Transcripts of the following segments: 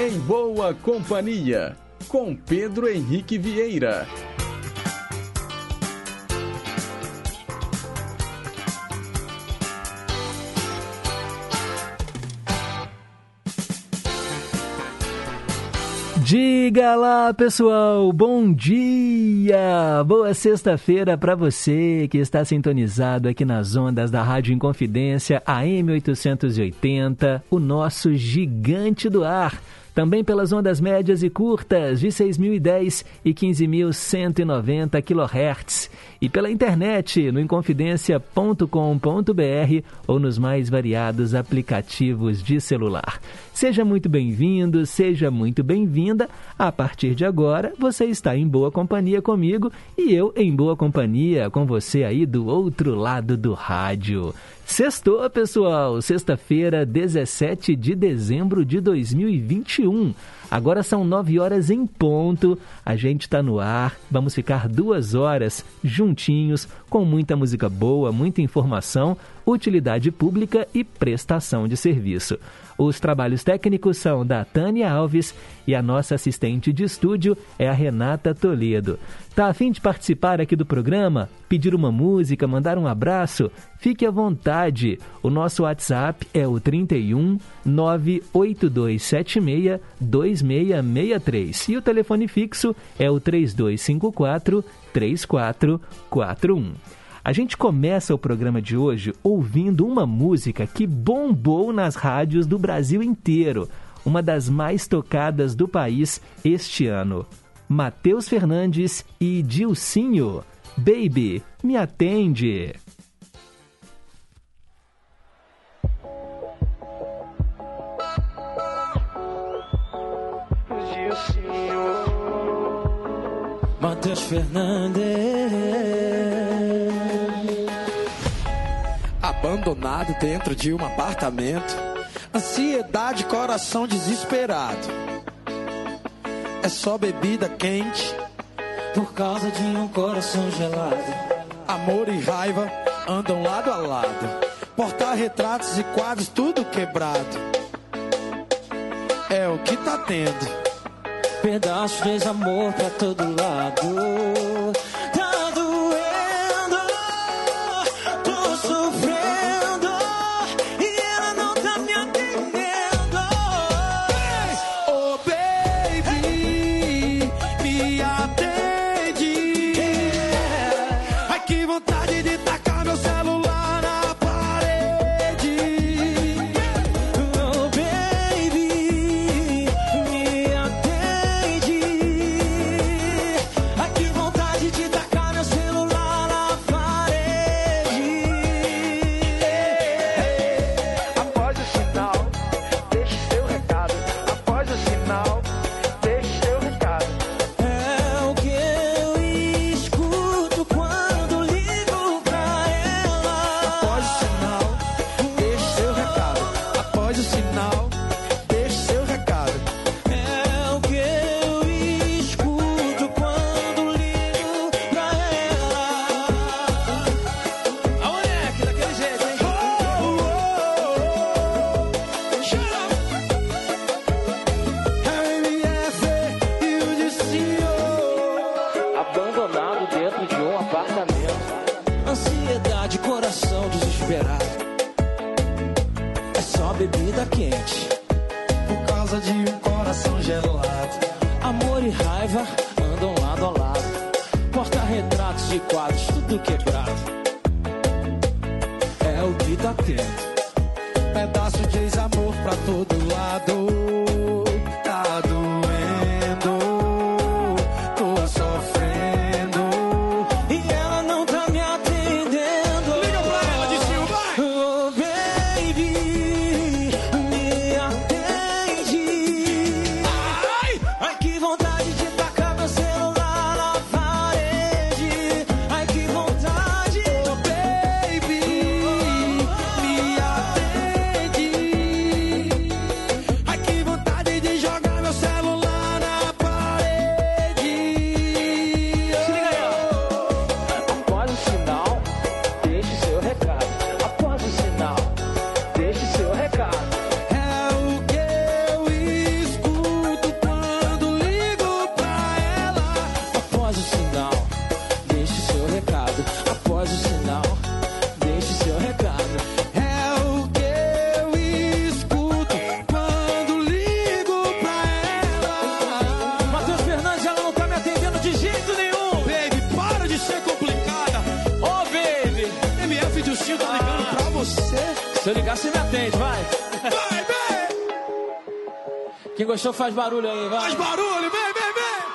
Em Boa Companhia, com Pedro Henrique Vieira. Diga lá, pessoal, bom dia! Boa sexta-feira para você que está sintonizado aqui nas ondas da Rádio Inconfidência AM 880, o nosso gigante do ar também pelas ondas médias e curtas de 6.010 e 15.190 kHz e pela internet no inconfidencia.com.br ou nos mais variados aplicativos de celular. Seja muito bem-vindo, seja muito bem-vinda. A partir de agora, você está em boa companhia comigo e eu em boa companhia com você aí do outro lado do rádio. Sextou, pessoal! Sexta-feira, 17 de dezembro de 2021. Agora são nove horas em ponto. A gente está no ar. Vamos ficar duas horas juntinhos com muita música boa, muita informação, utilidade pública e prestação de serviço. Os trabalhos técnicos são da Tânia Alves e a nossa assistente de estúdio é a Renata Toledo. Tá a fim de participar aqui do programa? Pedir uma música, mandar um abraço? Fique à vontade. O nosso WhatsApp é o 31 98276 2663 e o telefone fixo é o 3254 3441. A gente começa o programa de hoje ouvindo uma música que bombou nas rádios do Brasil inteiro, uma das mais tocadas do país este ano. Matheus Fernandes e Dilcinho. Baby, me atende. Matheus Fernandes abandonado dentro de um apartamento. Ansiedade, coração desesperado. É só bebida quente por causa de um coração gelado. Amor e raiva andam lado a lado. Portar-retratos e quadros, tudo quebrado. É o que tá tendo. Pedaços de amor pra todo lado. Faz barulho aí, vai. Faz barulho, vem, vem, vem!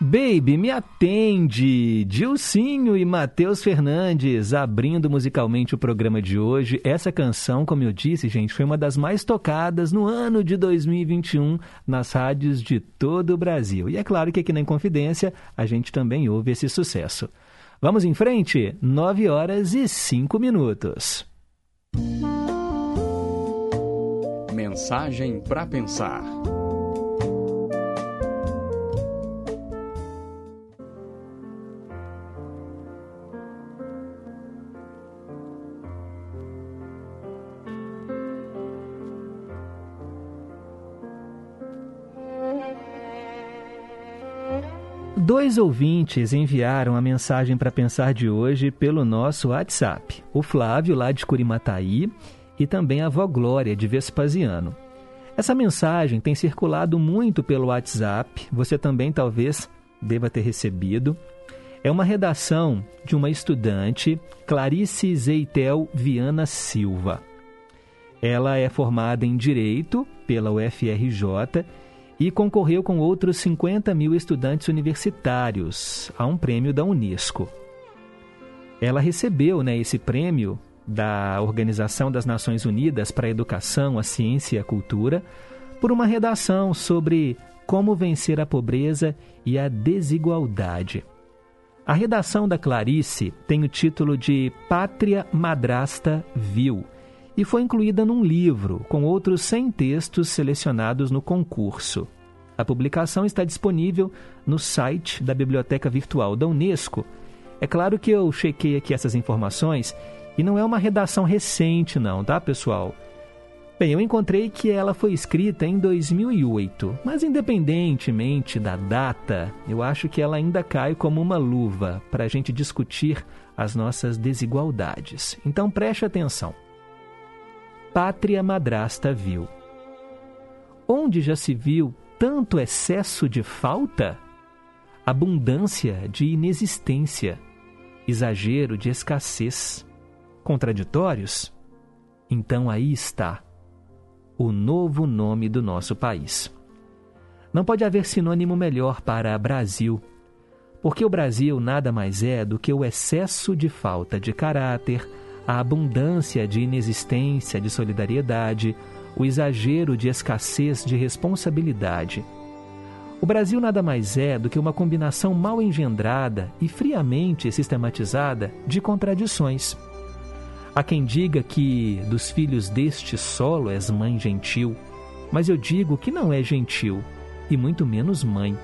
Baby, me atende! Dilcinho e Matheus Fernandes abrindo musicalmente o programa de hoje. Essa canção, como eu disse, gente, foi uma das mais tocadas no ano de 2021 nas rádios de todo o Brasil. E é claro que aqui na Inconfidência a gente também ouve esse sucesso. Vamos em frente? 9 horas e 5 minutos. Mensagem para pensar. Dois ouvintes enviaram a mensagem para pensar de hoje pelo nosso WhatsApp. O Flávio, lá de Curimataí, e também a avó Glória, de Vespasiano. Essa mensagem tem circulado muito pelo WhatsApp, você também talvez deva ter recebido. É uma redação de uma estudante, Clarice Zeitel Viana Silva. Ela é formada em Direito pela UFRJ e concorreu com outros 50 mil estudantes universitários a um prêmio da Unesco. Ela recebeu né, esse prêmio da Organização das Nações Unidas para a Educação, a Ciência e a Cultura por uma redação sobre como vencer a pobreza e a desigualdade. A redação da Clarice tem o título de Pátria Madrasta Vil e foi incluída num livro com outros 100 textos selecionados no concurso. A publicação está disponível no site da Biblioteca Virtual da Unesco. É claro que eu chequei aqui essas informações e não é uma redação recente, não, tá, pessoal? Bem, eu encontrei que ela foi escrita em 2008, mas independentemente da data, eu acho que ela ainda cai como uma luva para a gente discutir as nossas desigualdades. Então preste atenção pátria madrasta viu. Onde já se viu tanto excesso de falta? Abundância de inexistência, exagero de escassez. Contraditórios? Então aí está o novo nome do nosso país. Não pode haver sinônimo melhor para Brasil, porque o Brasil nada mais é do que o excesso de falta de caráter, a abundância de inexistência de solidariedade, o exagero de escassez de responsabilidade. O Brasil nada mais é do que uma combinação mal engendrada e friamente sistematizada de contradições. Há quem diga que dos filhos deste solo és mãe gentil, mas eu digo que não é gentil, e muito menos mãe.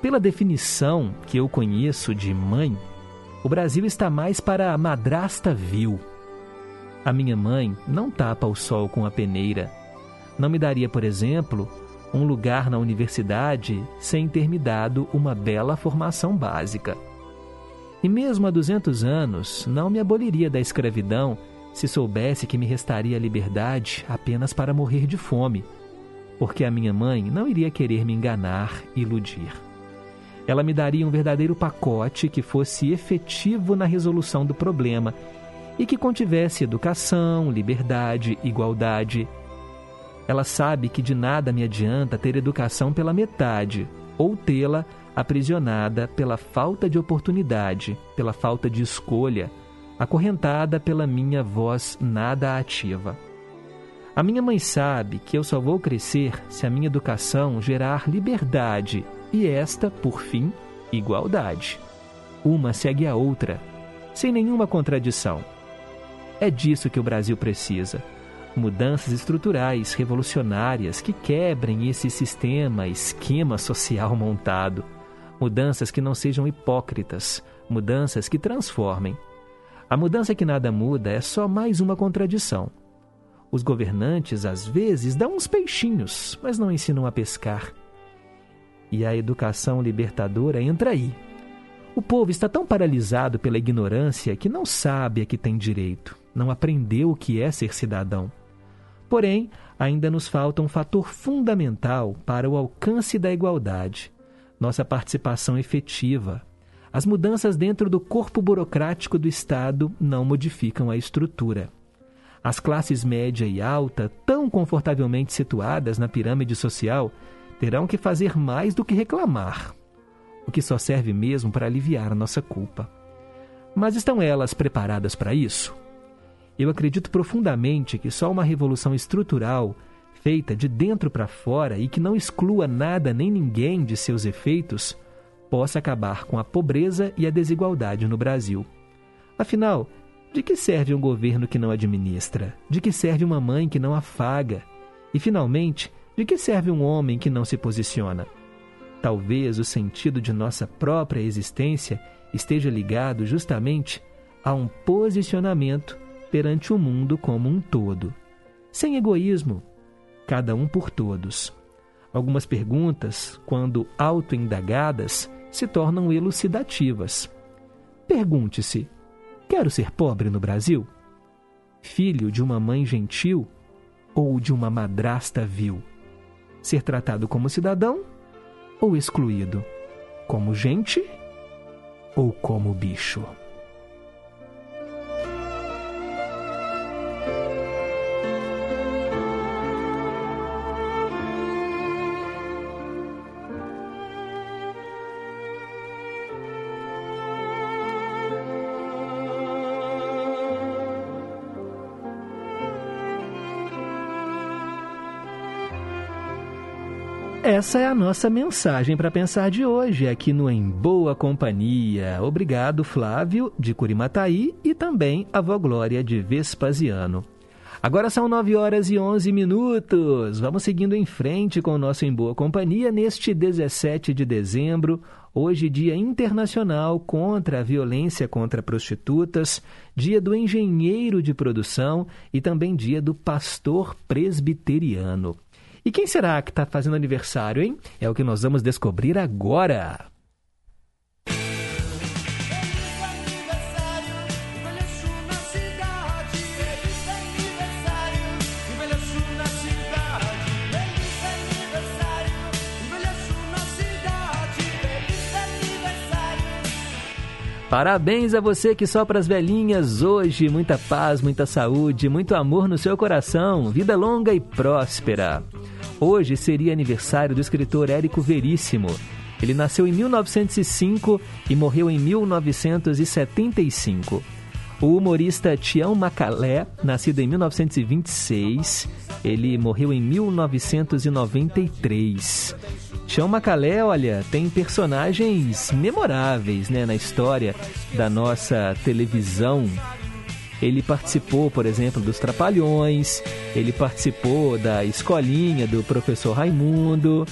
Pela definição que eu conheço de mãe, o Brasil está mais para a madrasta vil. A minha mãe não tapa o sol com a peneira. Não me daria, por exemplo, um lugar na universidade sem ter me dado uma bela formação básica. E mesmo há 200 anos, não me aboliria da escravidão se soubesse que me restaria a liberdade apenas para morrer de fome, porque a minha mãe não iria querer me enganar e iludir ela me daria um verdadeiro pacote que fosse efetivo na resolução do problema e que contivesse educação, liberdade, igualdade. Ela sabe que de nada me adianta ter educação pela metade ou tê-la aprisionada pela falta de oportunidade, pela falta de escolha, acorrentada pela minha voz nada ativa. A minha mãe sabe que eu só vou crescer se a minha educação gerar liberdade e esta, por fim, igualdade. Uma segue a outra, sem nenhuma contradição. É disso que o Brasil precisa. Mudanças estruturais revolucionárias que quebrem esse sistema, esquema social montado. Mudanças que não sejam hipócritas, mudanças que transformem. A mudança que nada muda é só mais uma contradição. Os governantes, às vezes, dão uns peixinhos, mas não ensinam a pescar. E a educação libertadora entra aí. O povo está tão paralisado pela ignorância que não sabe a que tem direito, não aprendeu o que é ser cidadão. Porém, ainda nos falta um fator fundamental para o alcance da igualdade: nossa participação efetiva, As mudanças dentro do corpo burocrático do Estado não modificam a estrutura. As classes média e alta, tão confortavelmente situadas na pirâmide social, terão que fazer mais do que reclamar, o que só serve mesmo para aliviar a nossa culpa. Mas estão elas preparadas para isso? Eu acredito profundamente que só uma revolução estrutural, feita de dentro para fora e que não exclua nada nem ninguém de seus efeitos, possa acabar com a pobreza e a desigualdade no Brasil. Afinal, de que serve um governo que não administra? De que serve uma mãe que não afaga? E, finalmente, de que serve um homem que não se posiciona? Talvez o sentido de nossa própria existência esteja ligado justamente a um posicionamento perante o mundo como um todo. Sem egoísmo, cada um por todos. Algumas perguntas, quando autoindagadas, se tornam elucidativas. Pergunte-se: quero ser pobre no Brasil? Filho de uma mãe gentil ou de uma madrasta vil? Ser tratado como cidadão ou excluído? Como gente ou como bicho? Essa é a nossa mensagem para pensar de hoje aqui no Em Boa Companhia. Obrigado, Flávio, de Curimataí, e também a Vó Glória de Vespasiano. Agora são 9 horas e 11 minutos. Vamos seguindo em frente com o nosso Em Boa Companhia neste 17 de dezembro, hoje Dia Internacional contra a Violência contra Prostitutas, Dia do Engenheiro de Produção e também Dia do Pastor Presbiteriano. E quem será que está fazendo aniversário, hein? É o que nós vamos descobrir agora. Parabéns a você que sopra as velhinhas hoje. Muita paz, muita saúde, muito amor no seu coração. Vida longa e próspera. Hoje seria aniversário do escritor Érico Veríssimo. Ele nasceu em 1905 e morreu em 1975. O humorista Tião Macalé, nascido em 1926, ele morreu em 1993. Tião Macalé, olha, tem personagens memoráveis né, na história da nossa televisão ele participou, por exemplo, dos Trapalhões, ele participou da escolinha do professor Raimundo.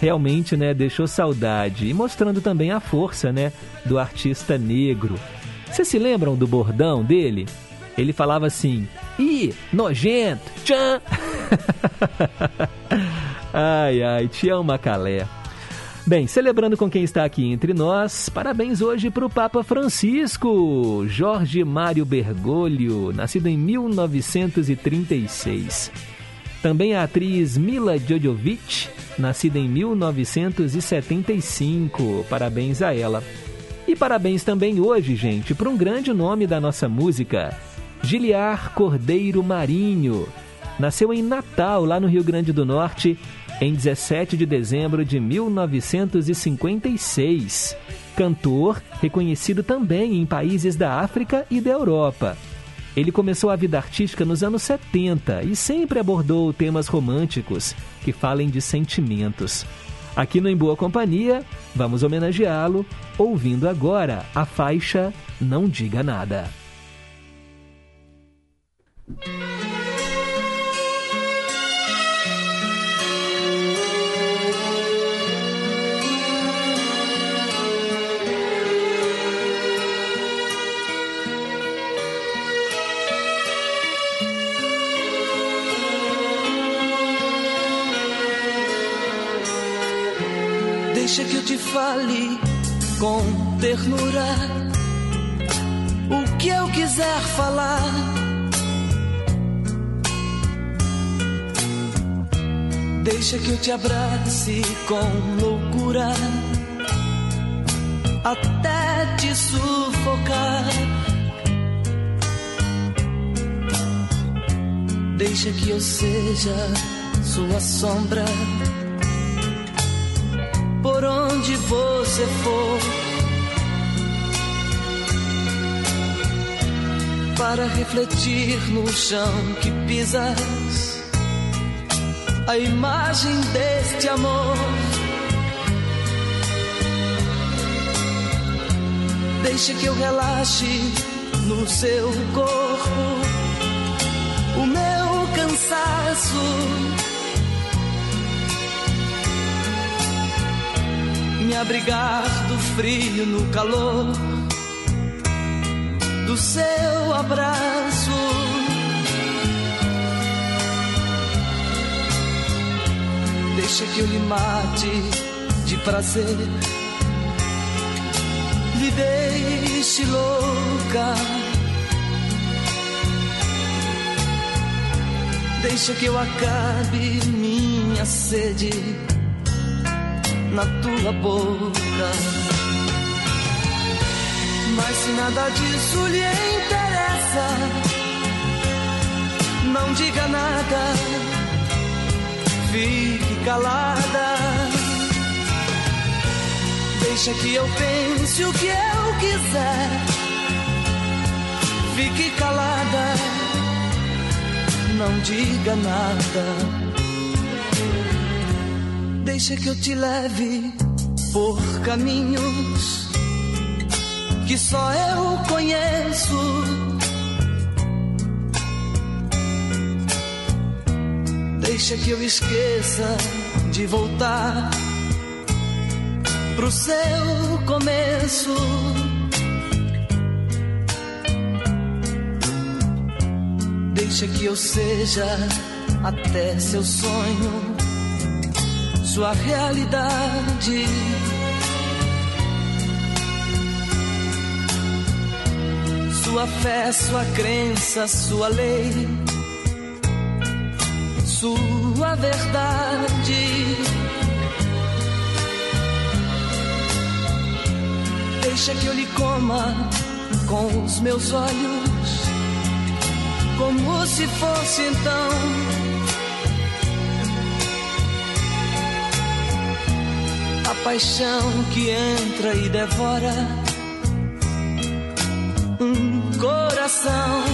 Realmente, né, deixou saudade e mostrando também a força, né, do artista negro. Vocês se lembram do bordão dele? Ele falava assim: "Ih, nojento, tchan". ai ai, te amo, Macalé. Bem, celebrando com quem está aqui entre nós, parabéns hoje para o Papa Francisco, Jorge Mário Bergoglio, nascido em 1936. Também a atriz Mila Jojovic, nascida em 1975. Parabéns a ela. E parabéns também hoje, gente, para um grande nome da nossa música, Giliar Cordeiro Marinho. Nasceu em Natal, lá no Rio Grande do Norte, em 17 de dezembro de 1956. Cantor reconhecido também em países da África e da Europa. Ele começou a vida artística nos anos 70 e sempre abordou temas românticos que falem de sentimentos. Aqui no Em Boa Companhia, vamos homenageá-lo ouvindo agora a faixa Não Diga Nada. Deixa que eu te fale com ternura o que eu quiser falar. Deixa que eu te abrace com loucura até te sufocar. Deixa que eu seja sua sombra onde você for. Para refletir no chão que pisas, a imagem deste amor. Deixa que eu relaxe no seu corpo o meu cansaço me abrigar do frio no calor do seu abraço. Deixa que eu lhe mate de prazer, lhe deixe louca. Deixa que eu acabe minha sede na tua boca. Mas se nada disso lhe interessa, não diga nada, fique calada. Deixa que eu pense o que eu quiser, fique calada, não diga nada. Deixa que eu te leve por caminhos que só eu conheço. Deixa que eu esqueça de voltar pro seu começo. Deixa que eu seja até seu sonho sua realidade. Sua fé, sua crença, sua lei, sua verdade. Deixa que eu lhe coma com os meus olhos, como se fosse então paixão que entra e devora um coração.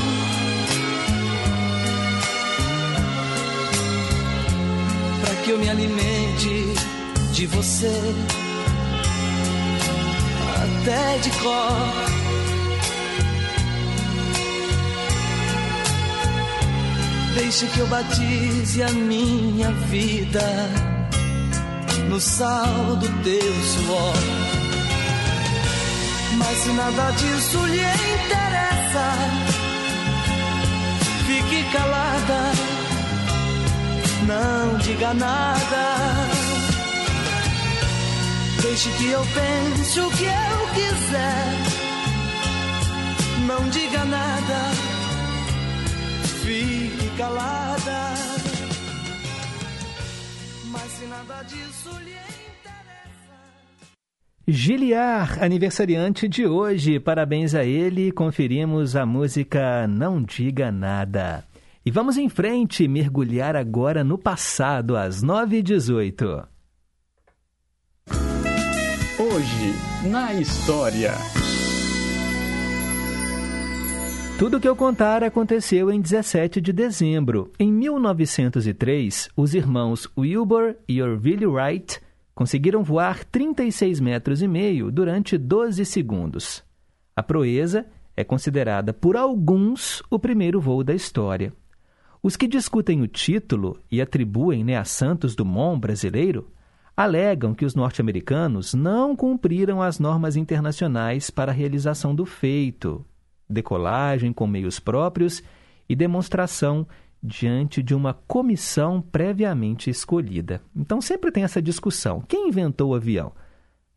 Para que eu me alimente de você até de cor. Deixe que eu batize a minha vida no sal do teu suor. Mas se nada disso lhe interessa, fique calada, não diga nada. Deixe que eu pense o que eu quiser, não diga nada, fique calada. Giliar, aniversariante de hoje, parabéns a ele. Conferimos a música Não Diga Nada. E vamos em frente, mergulhar agora no passado, às 9h18. Hoje, na história. Tudo que eu contar aconteceu em 17 de dezembro. Em 1903, os irmãos Wilbur e Orville Wright conseguiram voar 36 metros e meio durante 12 segundos. A proeza é considerada por alguns o primeiro voo da história. Os que discutem o título e atribuem né, a Santos Dumont brasileiro alegam que os norte-americanos não cumpriram as normas internacionais para a realização do feito, decolagem com meios próprios e demonstração diante de uma comissão previamente escolhida. Então sempre tem essa discussão: quem inventou o avião?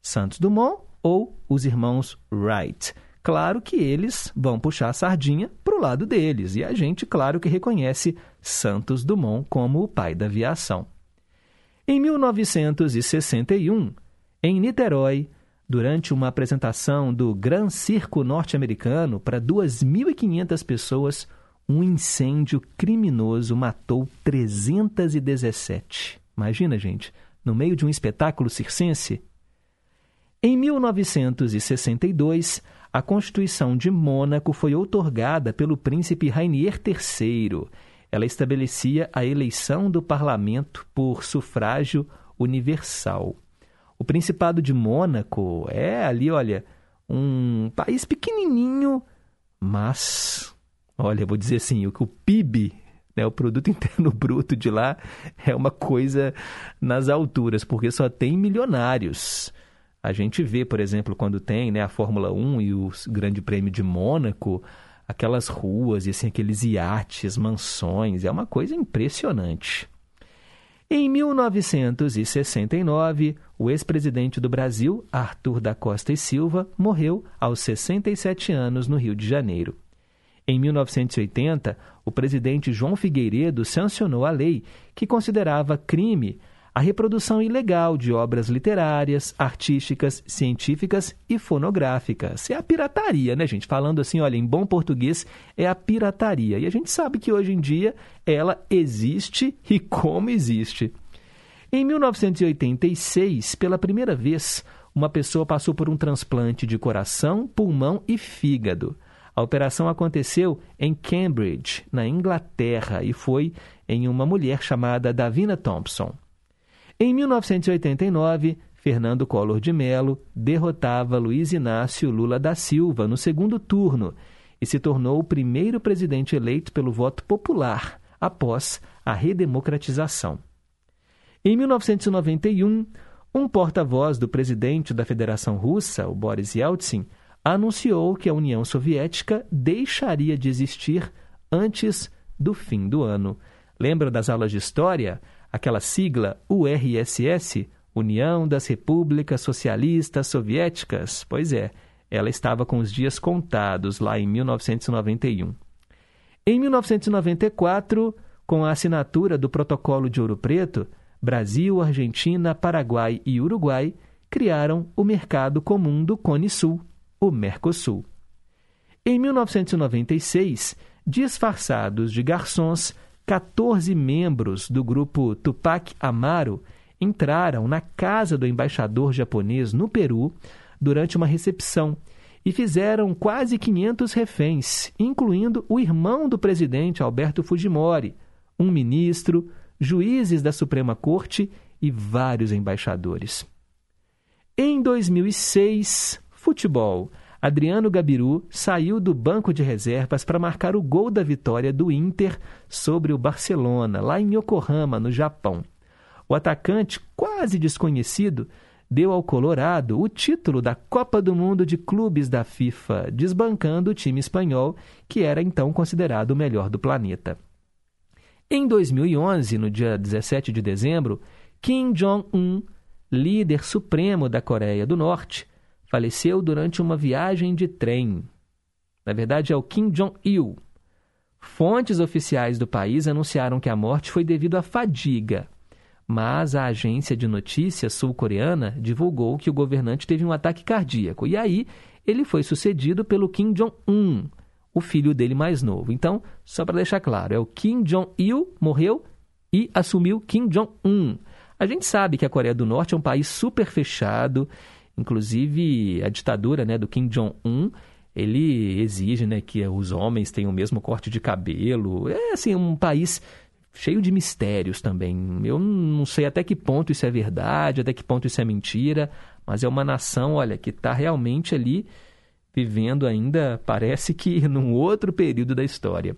Santos Dumont ou os irmãos Wright? Claro que eles vão puxar a sardinha para o lado deles, e a gente, claro que reconhece Santos Dumont como o pai da aviação. Em 1961, em Niterói, durante uma apresentação do Gran Circo norte-americano para 2.500 pessoas, um incêndio criminoso matou 317. Imagina, gente, no meio de um espetáculo circense. Em 1962, a Constituição de Mônaco foi outorgada pelo príncipe Rainier III. Ela estabelecia a eleição do parlamento por sufrágio universal. O Principado de Mônaco é ali, olha, um país pequenininho, mas, olha, vou dizer assim, o que o PIB, né, o produto interno bruto de lá é uma coisa nas alturas, porque só tem milionários. A gente vê, por exemplo, quando tem né, a Fórmula 1 e o Grande Prêmio de Mônaco, aquelas ruas e assim, aqueles iates, mansões, é uma coisa impressionante. Em 1969, o ex-presidente do Brasil, Arthur da Costa e Silva, morreu aos 67 anos no Rio de Janeiro. Em 1980, o presidente João Figueiredo sancionou a lei que considerava crime a reprodução ilegal de obras literárias, artísticas, científicas e fonográficas. É a pirataria, né, gente? Falando assim, olha, em bom português, é a pirataria. E a gente sabe que hoje em dia ela existe e como existe. Em 1986, pela primeira vez, uma pessoa passou por um transplante de coração, pulmão e fígado. A operação aconteceu em Cambridge, na Inglaterra, e foi em uma mulher chamada Davina Thompson. Em 1989, Fernando Collor de Mello derrotava Luiz Inácio Lula da Silva no segundo turno e se tornou o primeiro presidente eleito pelo voto popular após a redemocratização. Em 1991, um porta-voz do presidente da Federação Russa, o Boris Yeltsin, anunciou que a União Soviética deixaria de existir antes do fim do ano. Lembra das aulas de história? Aquela sigla URSS, União das Repúblicas Socialistas Soviéticas. Pois é, ela estava com os dias contados lá em 1991. Em 1994, com a assinatura do Protocolo de Ouro Preto, Brasil, Argentina, Paraguai e Uruguai criaram o Mercado Comum do Cone Sul, o Mercosul. Em 1996, disfarçados de garçons, 14 membros do grupo Tupac Amaro entraram na casa do embaixador japonês no Peru durante uma recepção e fizeram quase 500 reféns, incluindo o irmão do presidente Alberto Fujimori, um ministro, juízes da Suprema Corte e vários embaixadores. Em 2006, futebol. Adriano Gabiru saiu do banco de reservas para marcar o gol da vitória do Inter sobre o Barcelona, lá em Yokohama, no Japão. O atacante, quase desconhecido, deu ao Colorado o título da Copa do Mundo de Clubes da FIFA, desbancando o time espanhol, que era então considerado o melhor do planeta. Em 2011, no dia 17 de dezembro, Kim Jong-un, líder supremo da Coreia do Norte, faleceu durante uma viagem de trem. Na verdade, é o Kim Jong-il. Fontes oficiais do país anunciaram que a morte foi devido à fadiga, mas a agência de notícias sul-coreana divulgou que o governante teve um ataque cardíaco. E aí, ele foi sucedido pelo Kim Jong-un, o filho dele mais novo. Então, só para deixar claro, é o Kim Jong-il morreu e assumiu Kim Jong-un. A gente sabe que a Coreia do Norte é um país super fechado Inclusive, a ditadura né, do Kim Jong-un, ele exige né, que os homens tenham o mesmo corte de cabelo. É assim, um país cheio de mistérios também. Eu não sei até que ponto isso é verdade, até que ponto isso é mentira, mas é uma nação, olha, que está realmente ali vivendo ainda, parece que num outro período da história.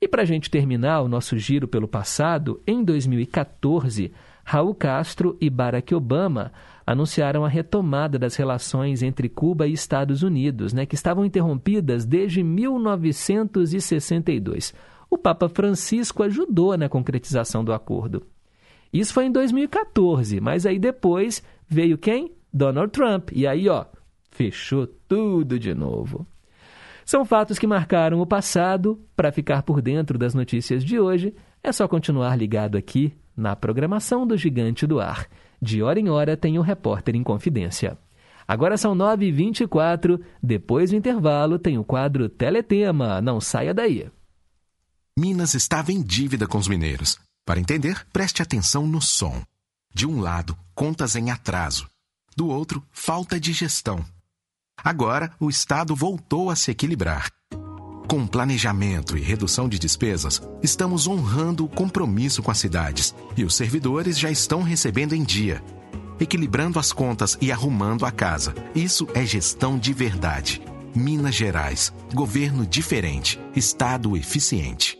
E para a gente terminar o nosso giro pelo passado, em 2014, Raul Castro e Barack Obama anunciaram a retomada das relações entre Cuba e Estados Unidos, né, que estavam interrompidas desde 1962. O Papa Francisco ajudou na concretização do acordo. Isso foi em 2014, mas aí depois veio quem? Donald Trump. E aí, ó, fechou tudo de novo. São fatos que marcaram o passado. Para ficar por dentro das notícias de hoje, é só continuar ligado aqui na programação do Gigante do Ar. De hora em hora tem o Repórter em Confidência. Agora são 9h24. Depois do intervalo, tem o quadro Teletema. Não saia daí. Minas estava em dívida com os mineiros. Para entender, preste atenção no som. De um lado, contas em atraso. Do outro, falta de gestão. Agora, o Estado voltou a se equilibrar. Com planejamento e redução de despesas, estamos honrando o compromisso com as cidades e os servidores já estão recebendo em dia equilibrando as contas e arrumando a casa. Isso é gestão de verdade. Minas Gerais. Governo diferente. Estado eficiente.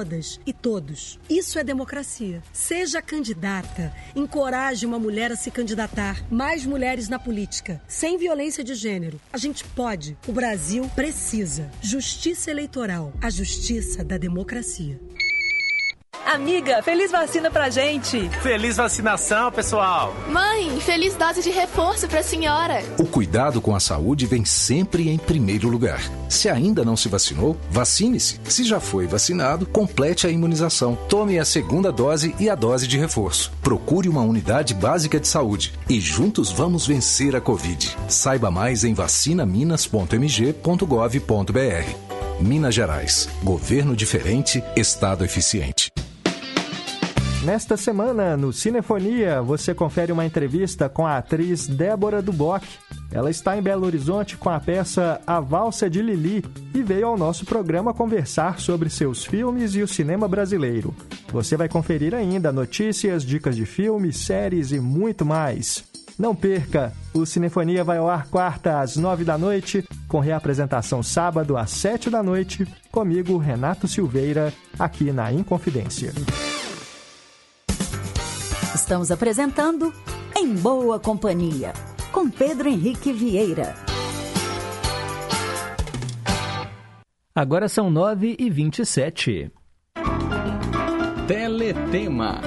todas e todos. Isso é democracia. Seja candidata, encoraje uma mulher a se candidatar. Mais mulheres na política, sem violência de gênero. A gente pode. O Brasil precisa. Justiça eleitoral, a justiça da democracia. Amiga, feliz vacina pra gente! Feliz vacinação, pessoal! Mãe, feliz dose de reforço pra senhora! O cuidado com a saúde vem sempre em primeiro lugar. Se ainda não se vacinou, vacine-se. Se já foi vacinado, complete a imunização. Tome a segunda dose e a dose de reforço. Procure uma unidade básica de saúde e juntos vamos vencer a Covid. Saiba mais em vacinaminas.mg.gov.br. Minas Gerais. Governo diferente, Estado eficiente. Nesta semana, no Cinefonia, você confere uma entrevista com a atriz Débora Duboc. Ela está em Belo Horizonte com a peça A Valsa de Lili e veio ao nosso programa conversar sobre seus filmes e o cinema brasileiro. Você vai conferir ainda notícias, dicas de filmes, séries e muito mais. Não perca! O Cinefonia vai ao ar quarta às nove da noite, com reapresentação sábado às sete da noite, comigo, Renato Silveira, aqui na Inconfidência. Estamos apresentando Em Boa Companhia, com Pedro Henrique Vieira. Agora são 9 e 27 Teletema.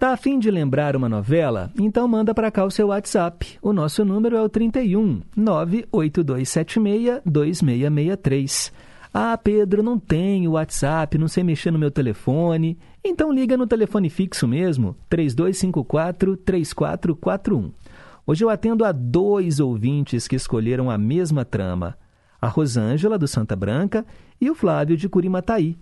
Tá a fim de lembrar uma novela? Então manda para cá o seu WhatsApp. O nosso número é o 31 98276 2663. Ah, Pedro, não tenho WhatsApp, não sei mexer no meu telefone. Então liga no telefone fixo mesmo, 3254-3441. Hoje eu atendo a dois ouvintes que escolheram a mesma trama. A Rosângela, do Santa Branca, e o Flávio, de Curimataí.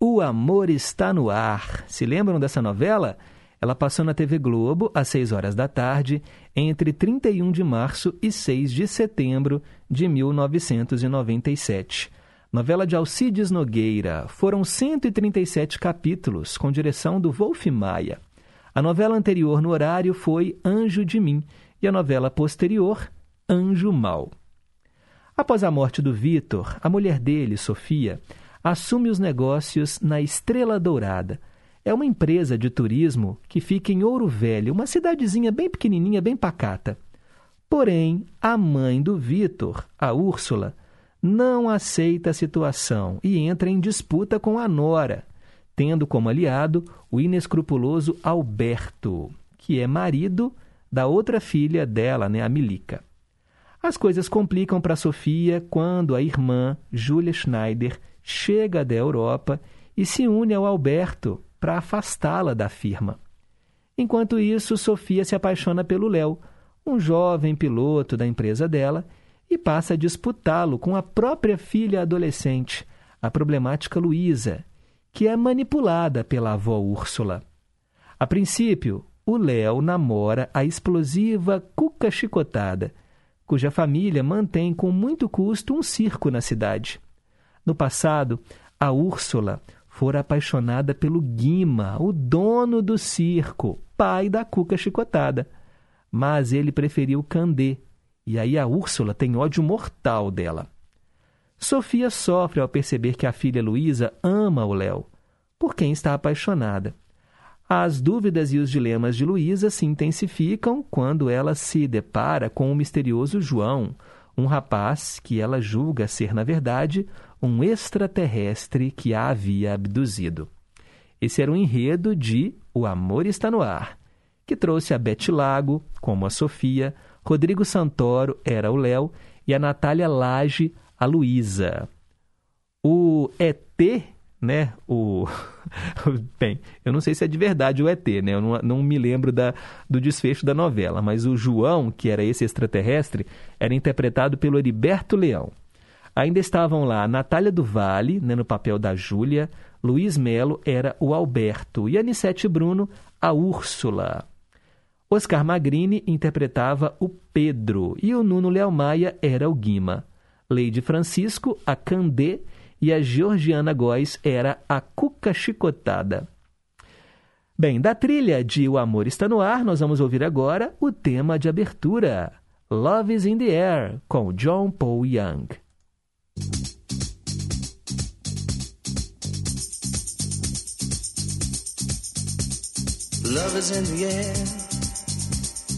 O Amor Está no Ar. Se lembram dessa novela? Ela passou na TV Globo às 6 horas da tarde, entre 31 de março e 6 de setembro de 1997. Novela de Alcides Nogueira. Foram 137 capítulos, com direção do Wolf Maia. A novela anterior no horário foi Anjo de Mim e a novela posterior, Anjo Mal. Após a morte do Vitor, a mulher dele, Sofia, assume os negócios na Estrela Dourada. É uma empresa de turismo que fica em Ouro Velho, uma cidadezinha bem pequenininha, bem pacata. Porém, a mãe do Vitor, a Úrsula, não aceita a situação e entra em disputa com a Nora, tendo como aliado o inescrupuloso Alberto, que é marido da outra filha dela, né, a Milica. As coisas complicam para Sofia quando a irmã, Julia Schneider, chega da Europa e se une ao Alberto para afastá-la da firma. Enquanto isso, Sofia se apaixona pelo Léo, um jovem piloto da empresa dela, e passa a disputá-lo com a própria filha adolescente, a problemática Luísa, que é manipulada pela avó Úrsula. A princípio, o Léo namora a explosiva Cuca Chicotada, cuja família mantém com muito custo um circo na cidade. No passado, a Úrsula fora apaixonada pelo Guima, o dono do circo, pai da Cuca Chicotada. Mas ele preferiu Candê, e aí a Úrsula tem ódio mortal dela. Sofia sofre ao perceber que a filha Luísa ama o Léo, por quem está apaixonada. As dúvidas e os dilemas de Luísa se intensificam quando ela se depara com o misterioso João, um rapaz que ela julga ser, na verdade, um extraterrestre que a havia abduzido. Esse era o enredo de O Amor Está no Ar, que trouxe a Bete Lago, como a Sofia, Rodrigo Santoro era o Léo e a Natália Lage, a Luísa. O ET, né? O. Bem, eu não sei se é de verdade o ET, né? Eu não, não me lembro da, do desfecho da novela, mas o João, que era esse extraterrestre, era interpretado pelo Heriberto Leão. Ainda estavam lá Natália do Vale, né, no papel da Júlia, Luiz Melo era o Alberto e Anissete Bruno, a Úrsula. Oscar Magrini interpretava o Pedro e o Nuno Léo Maia era o Guima. Leide Francisco, a Candê e a Georgiana Góes era a Cuca Chicotada. Bem, da trilha de O Amor Está No Ar, nós vamos ouvir agora o tema de abertura, Love is in the Air, com John Paul Young. Love is in the air,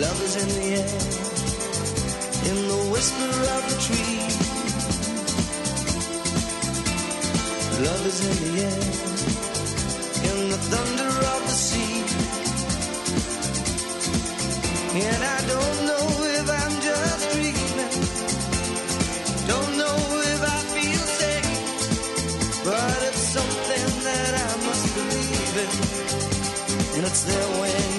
Love is in the air, in the whisper of the tree. Love is in the air, in the thunder of the sea. And I don't know if I'm just dreaming, don't know if I feel safe, but it's something that I must believe in. And it's there when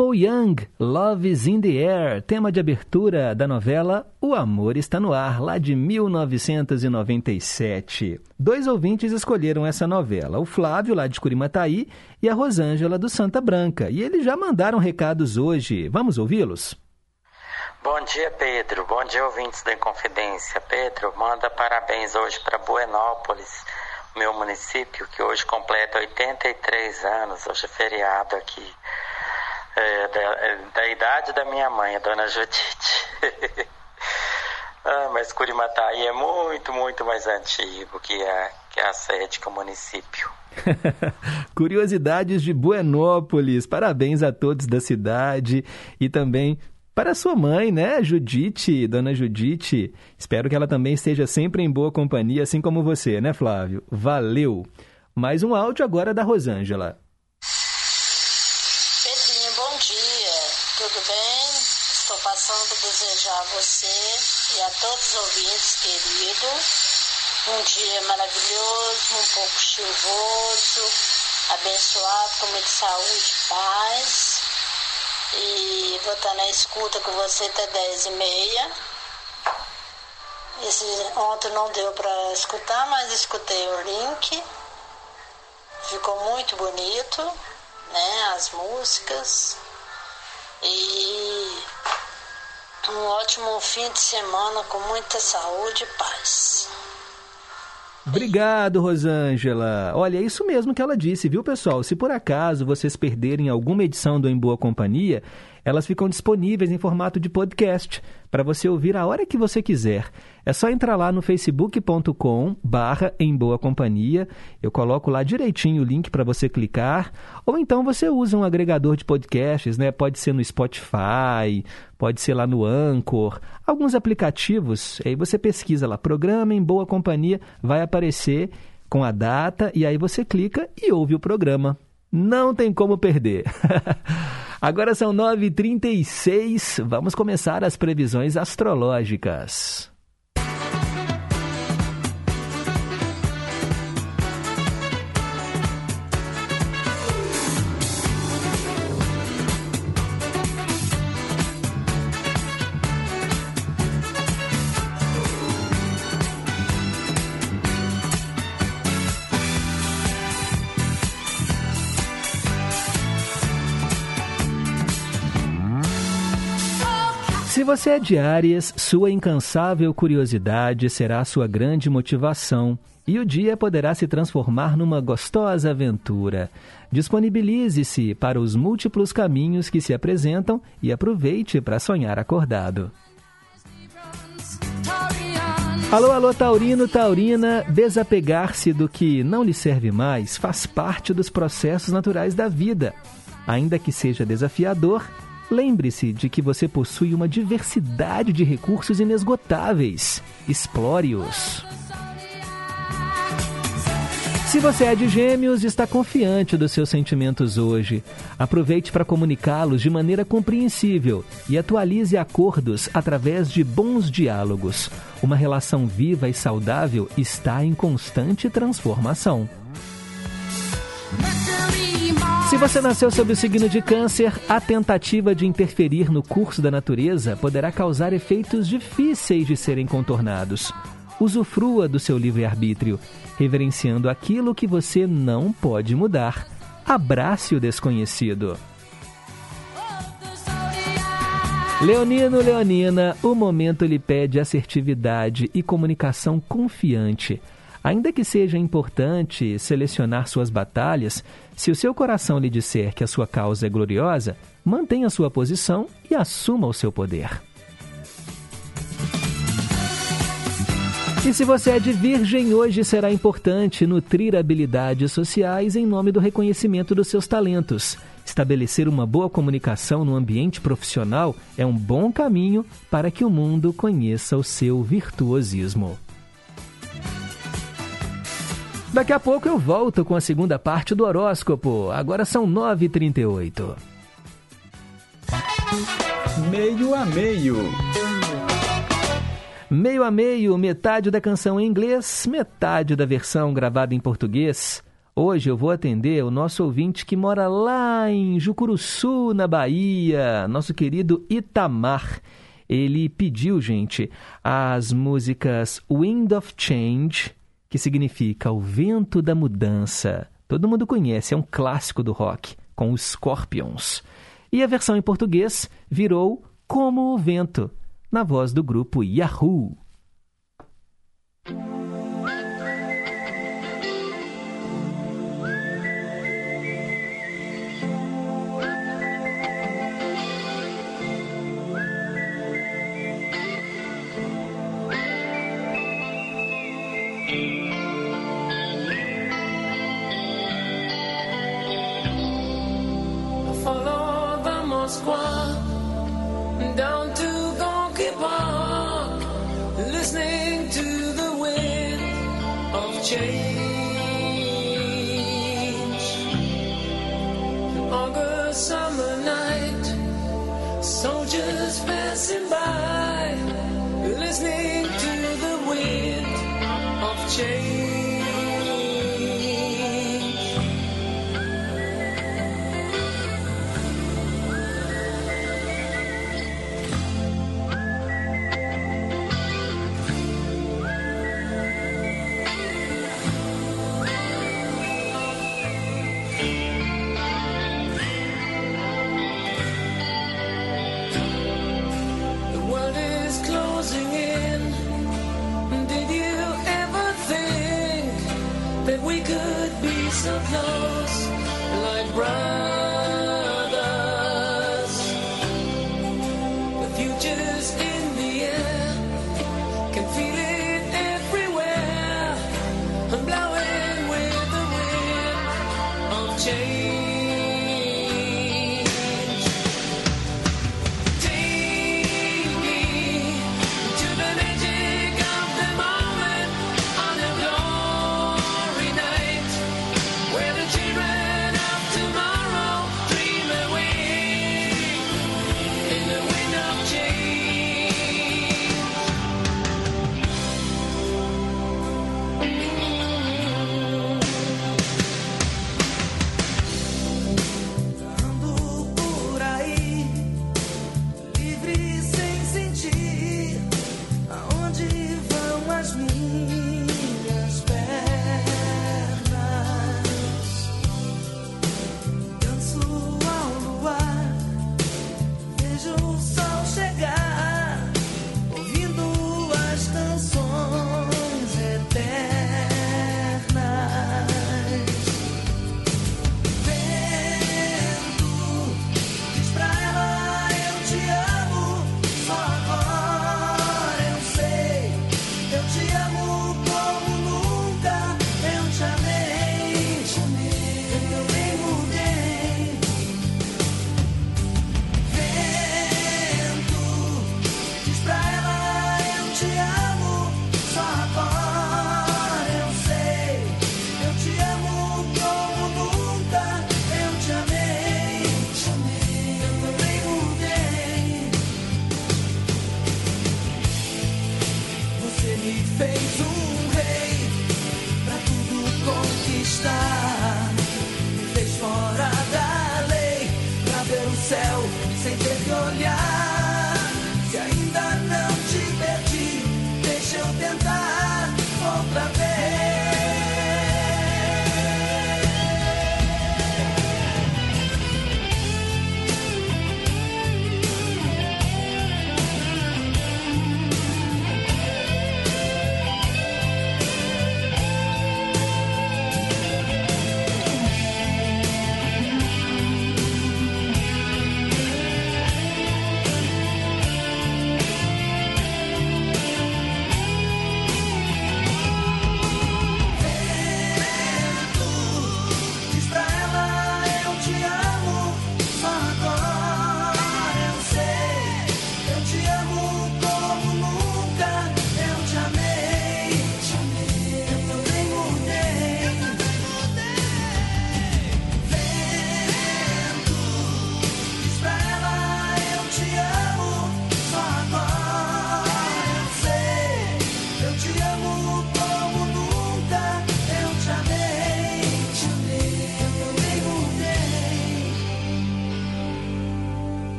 Paul Young, Love is in the Air, tema de abertura da novela O Amor Está no Ar, lá de 1997. Dois ouvintes escolheram essa novela, o Flávio, lá de Curimataí, e a Rosângela, do Santa Branca. E eles já mandaram recados hoje. Vamos ouvi-los? Bom dia, Pedro. Bom dia, ouvintes da Inconfidência. Pedro, manda parabéns hoje para Buenópolis, meu município, que hoje completa 83 anos. Hoje é feriado aqui. É, da, é, da idade da minha mãe, a dona Judite. Ah, mas Curimataí é muito, muito mais antigo que a, que a sede, que o município. Curiosidades de Buenópolis. Parabéns a todos da cidade e também para sua mãe, né, Judite, dona Judite. Espero que ela também esteja sempre em boa companhia, assim como você, né, Flávio? Valeu! Mais um áudio agora da Rosângela. Pedrinho, bom dia. Tudo bem? Estou passando para desejar a você e a todos os ouvintes queridos um dia maravilhoso, um pouco chuvoso, abençoado, com muita saúde paz. E vou estar na escuta com você até 10 e meia. Esse, ontem não deu para escutar, mas escutei o link. Ficou muito bonito, né? As músicas. E um ótimo fim de semana com muita saúde e paz. Obrigado, Rosângela. Olha, é isso mesmo que ela disse, viu, pessoal? Se por acaso vocês perderem alguma edição do Em Boa Companhia, elas ficam disponíveis em formato de podcast para você ouvir a hora que você quiser. É só entrar lá no facebook.com barra em boa companhia. Eu coloco lá direitinho o link para você clicar. Ou então você usa um agregador de podcasts, né? Pode ser no Spotify, pode ser lá no Anchor. Alguns aplicativos, aí você pesquisa lá, programa em boa companhia, vai aparecer com a data e aí você clica e ouve o programa. Não tem como perder. Agora são 9h36, vamos começar as previsões astrológicas. Você é de Áries, sua incansável curiosidade será sua grande motivação e o dia poderá se transformar numa gostosa aventura. Disponibilize-se para os múltiplos caminhos que se apresentam e aproveite para sonhar acordado. Alô, alô, Taurino, Taurina, desapegar-se do que não lhe serve mais faz parte dos processos naturais da vida. Ainda que seja desafiador, Lembre-se de que você possui uma diversidade de recursos inesgotáveis. Explore-os. Se você é de Gêmeos, está confiante dos seus sentimentos hoje. Aproveite para comunicá-los de maneira compreensível e atualize acordos através de bons diálogos. Uma relação viva e saudável está em constante transformação. Se você nasceu sob o signo de Câncer, a tentativa de interferir no curso da natureza poderá causar efeitos difíceis de serem contornados. Usufrua do seu livre-arbítrio, reverenciando aquilo que você não pode mudar. Abrace o desconhecido. Leonino, Leonina, o momento lhe pede assertividade e comunicação confiante. Ainda que seja importante selecionar suas batalhas, se o seu coração lhe disser que a sua causa é gloriosa, mantenha sua posição e assuma o seu poder. E se você é de Virgem, hoje será importante nutrir habilidades sociais em nome do reconhecimento dos seus talentos. Estabelecer uma boa comunicação no ambiente profissional é um bom caminho para que o mundo conheça o seu virtuosismo. Daqui a pouco eu volto com a segunda parte do horóscopo. Agora são 9h38. Meio a meio. Meio a meio, metade da canção em inglês, metade da versão gravada em português. Hoje eu vou atender o nosso ouvinte que mora lá em Jucuruçu, na Bahia, nosso querido Itamar. Ele pediu, gente, as músicas Wind of Change que significa o vento da mudança. Todo mundo conhece, é um clássico do rock, com os Scorpions. E a versão em português virou Como o Vento, na voz do grupo Yahoo. Pasqua, down to Gonky Park, listening to the wind of change.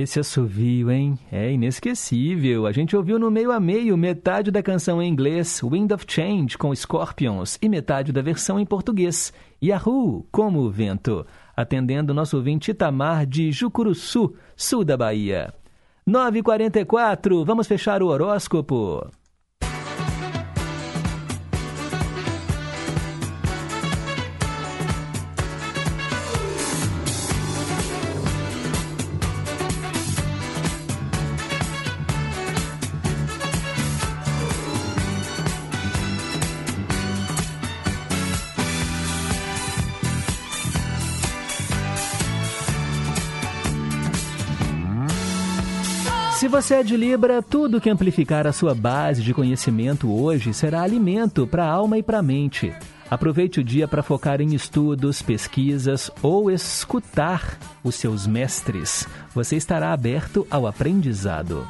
Esse assovio, hein? É inesquecível. A gente ouviu no meio a meio metade da canção em inglês Wind of Change com Scorpions e metade da versão em português Yahoo como o vento, atendendo nosso ouvinte Itamar de Jucuruçu, sul da Bahia. 9:44. Vamos fechar o horóscopo. Se você é de Libra, tudo que amplificar a sua base de conhecimento hoje será alimento para a alma e para a mente. Aproveite o dia para focar em estudos, pesquisas ou escutar os seus mestres. Você estará aberto ao aprendizado.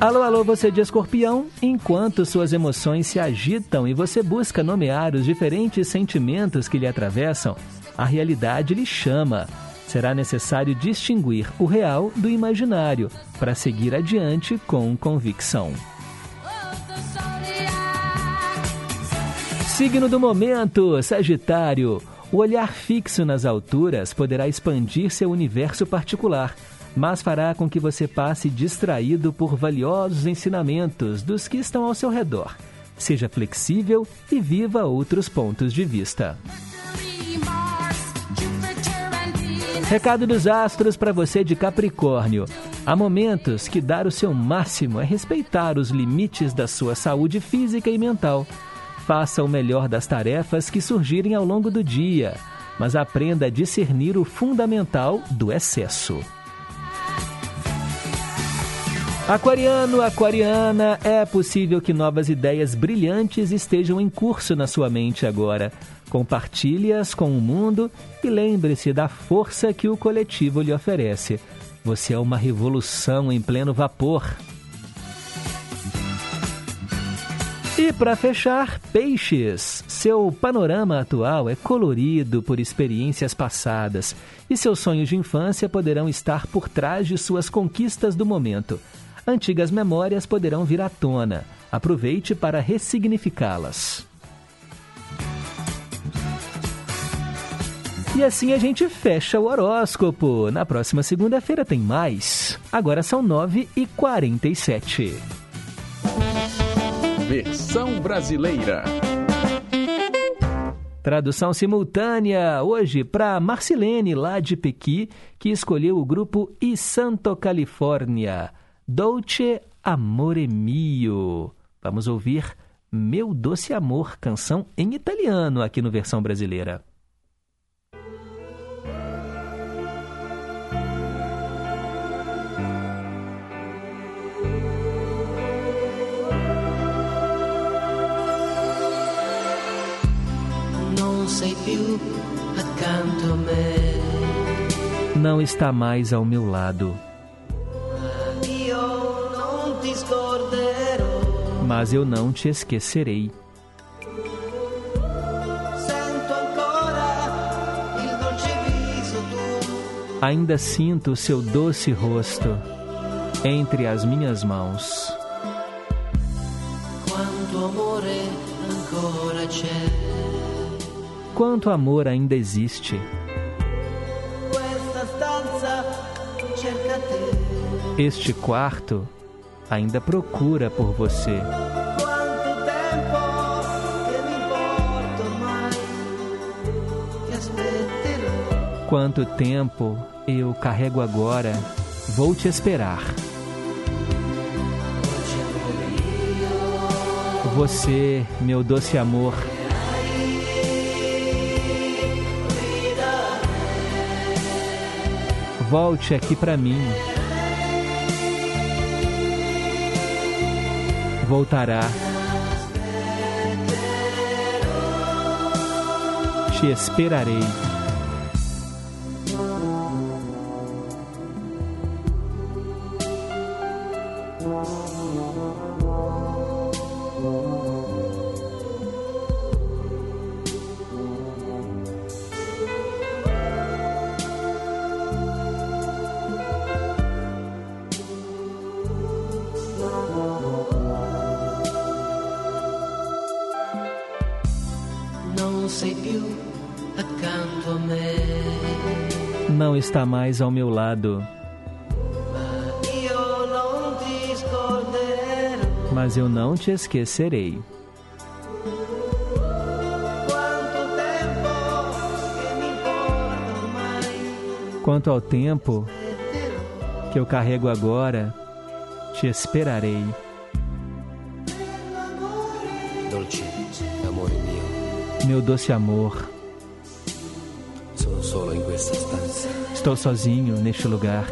Alô, alô, você de escorpião? Enquanto suas emoções se agitam e você busca nomear os diferentes sentimentos que lhe atravessam, a realidade lhe chama será necessário distinguir o real do imaginário para seguir adiante com convicção. Signo do momento, Sagitário. O olhar fixo nas alturas poderá expandir seu universo particular, mas fará com que você passe distraído por valiosos ensinamentos dos que estão ao seu redor. Seja flexível e viva outros pontos de vista. Recado dos astros para você de Capricórnio. Há momentos que dar o seu máximo é respeitar os limites da sua saúde física e mental. Faça o melhor das tarefas que surgirem ao longo do dia, mas aprenda a discernir o fundamental do excesso. Aquariano, aquariana, é possível que novas ideias brilhantes estejam em curso na sua mente agora. Compartilhe-as com o mundo e lembre-se da força que o coletivo lhe oferece. Você é uma revolução em pleno vapor. E para fechar, peixes. Seu panorama atual é colorido por experiências passadas e seus sonhos de infância poderão estar por trás de suas conquistas do momento. Antigas memórias poderão vir à tona. Aproveite para ressignificá-las. E assim a gente fecha o horóscopo. Na próxima segunda-feira tem mais. Agora são 9h47. Versão brasileira. Tradução simultânea hoje para Marcilene, lá de Pequi, que escolheu o grupo I Santo Califórnia. Dolce Amore Mio. Vamos ouvir Meu Doce Amor, canção em italiano aqui no versão brasileira. Sei più accanto a me. Não está mais ao meu lado, mas eu não te esquecerei. Sento ancora il dolce viso. Ainda sinto o seu doce rosto entre as minhas mãos. Quanto amore ancora c'è. Quanto amor ainda existe. Este quarto ainda procura por você. Quanto tempo eu carrego agora, vou te esperar. Você, meu doce amor, volte aqui pra mim. Voltará. Te esperarei. Está mais ao meu lado, mas eu não te esquecerei. quanto ao tempo que eu carrego agora, te esperarei. Dolce amore mio, Meu doce amor, estou sozinho neste lugar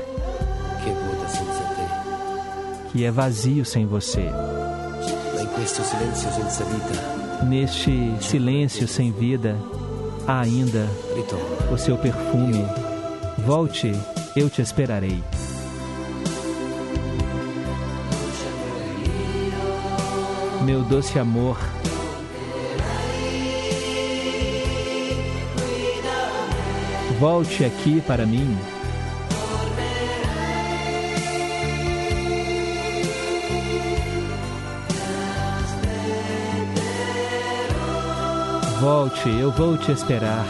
que é vazio sem você. Neste silêncio sem vida, há ainda o seu perfume. Volte, eu te esperarei. Meu doce amor, volte aqui para mim. Volte, eu vou te esperar.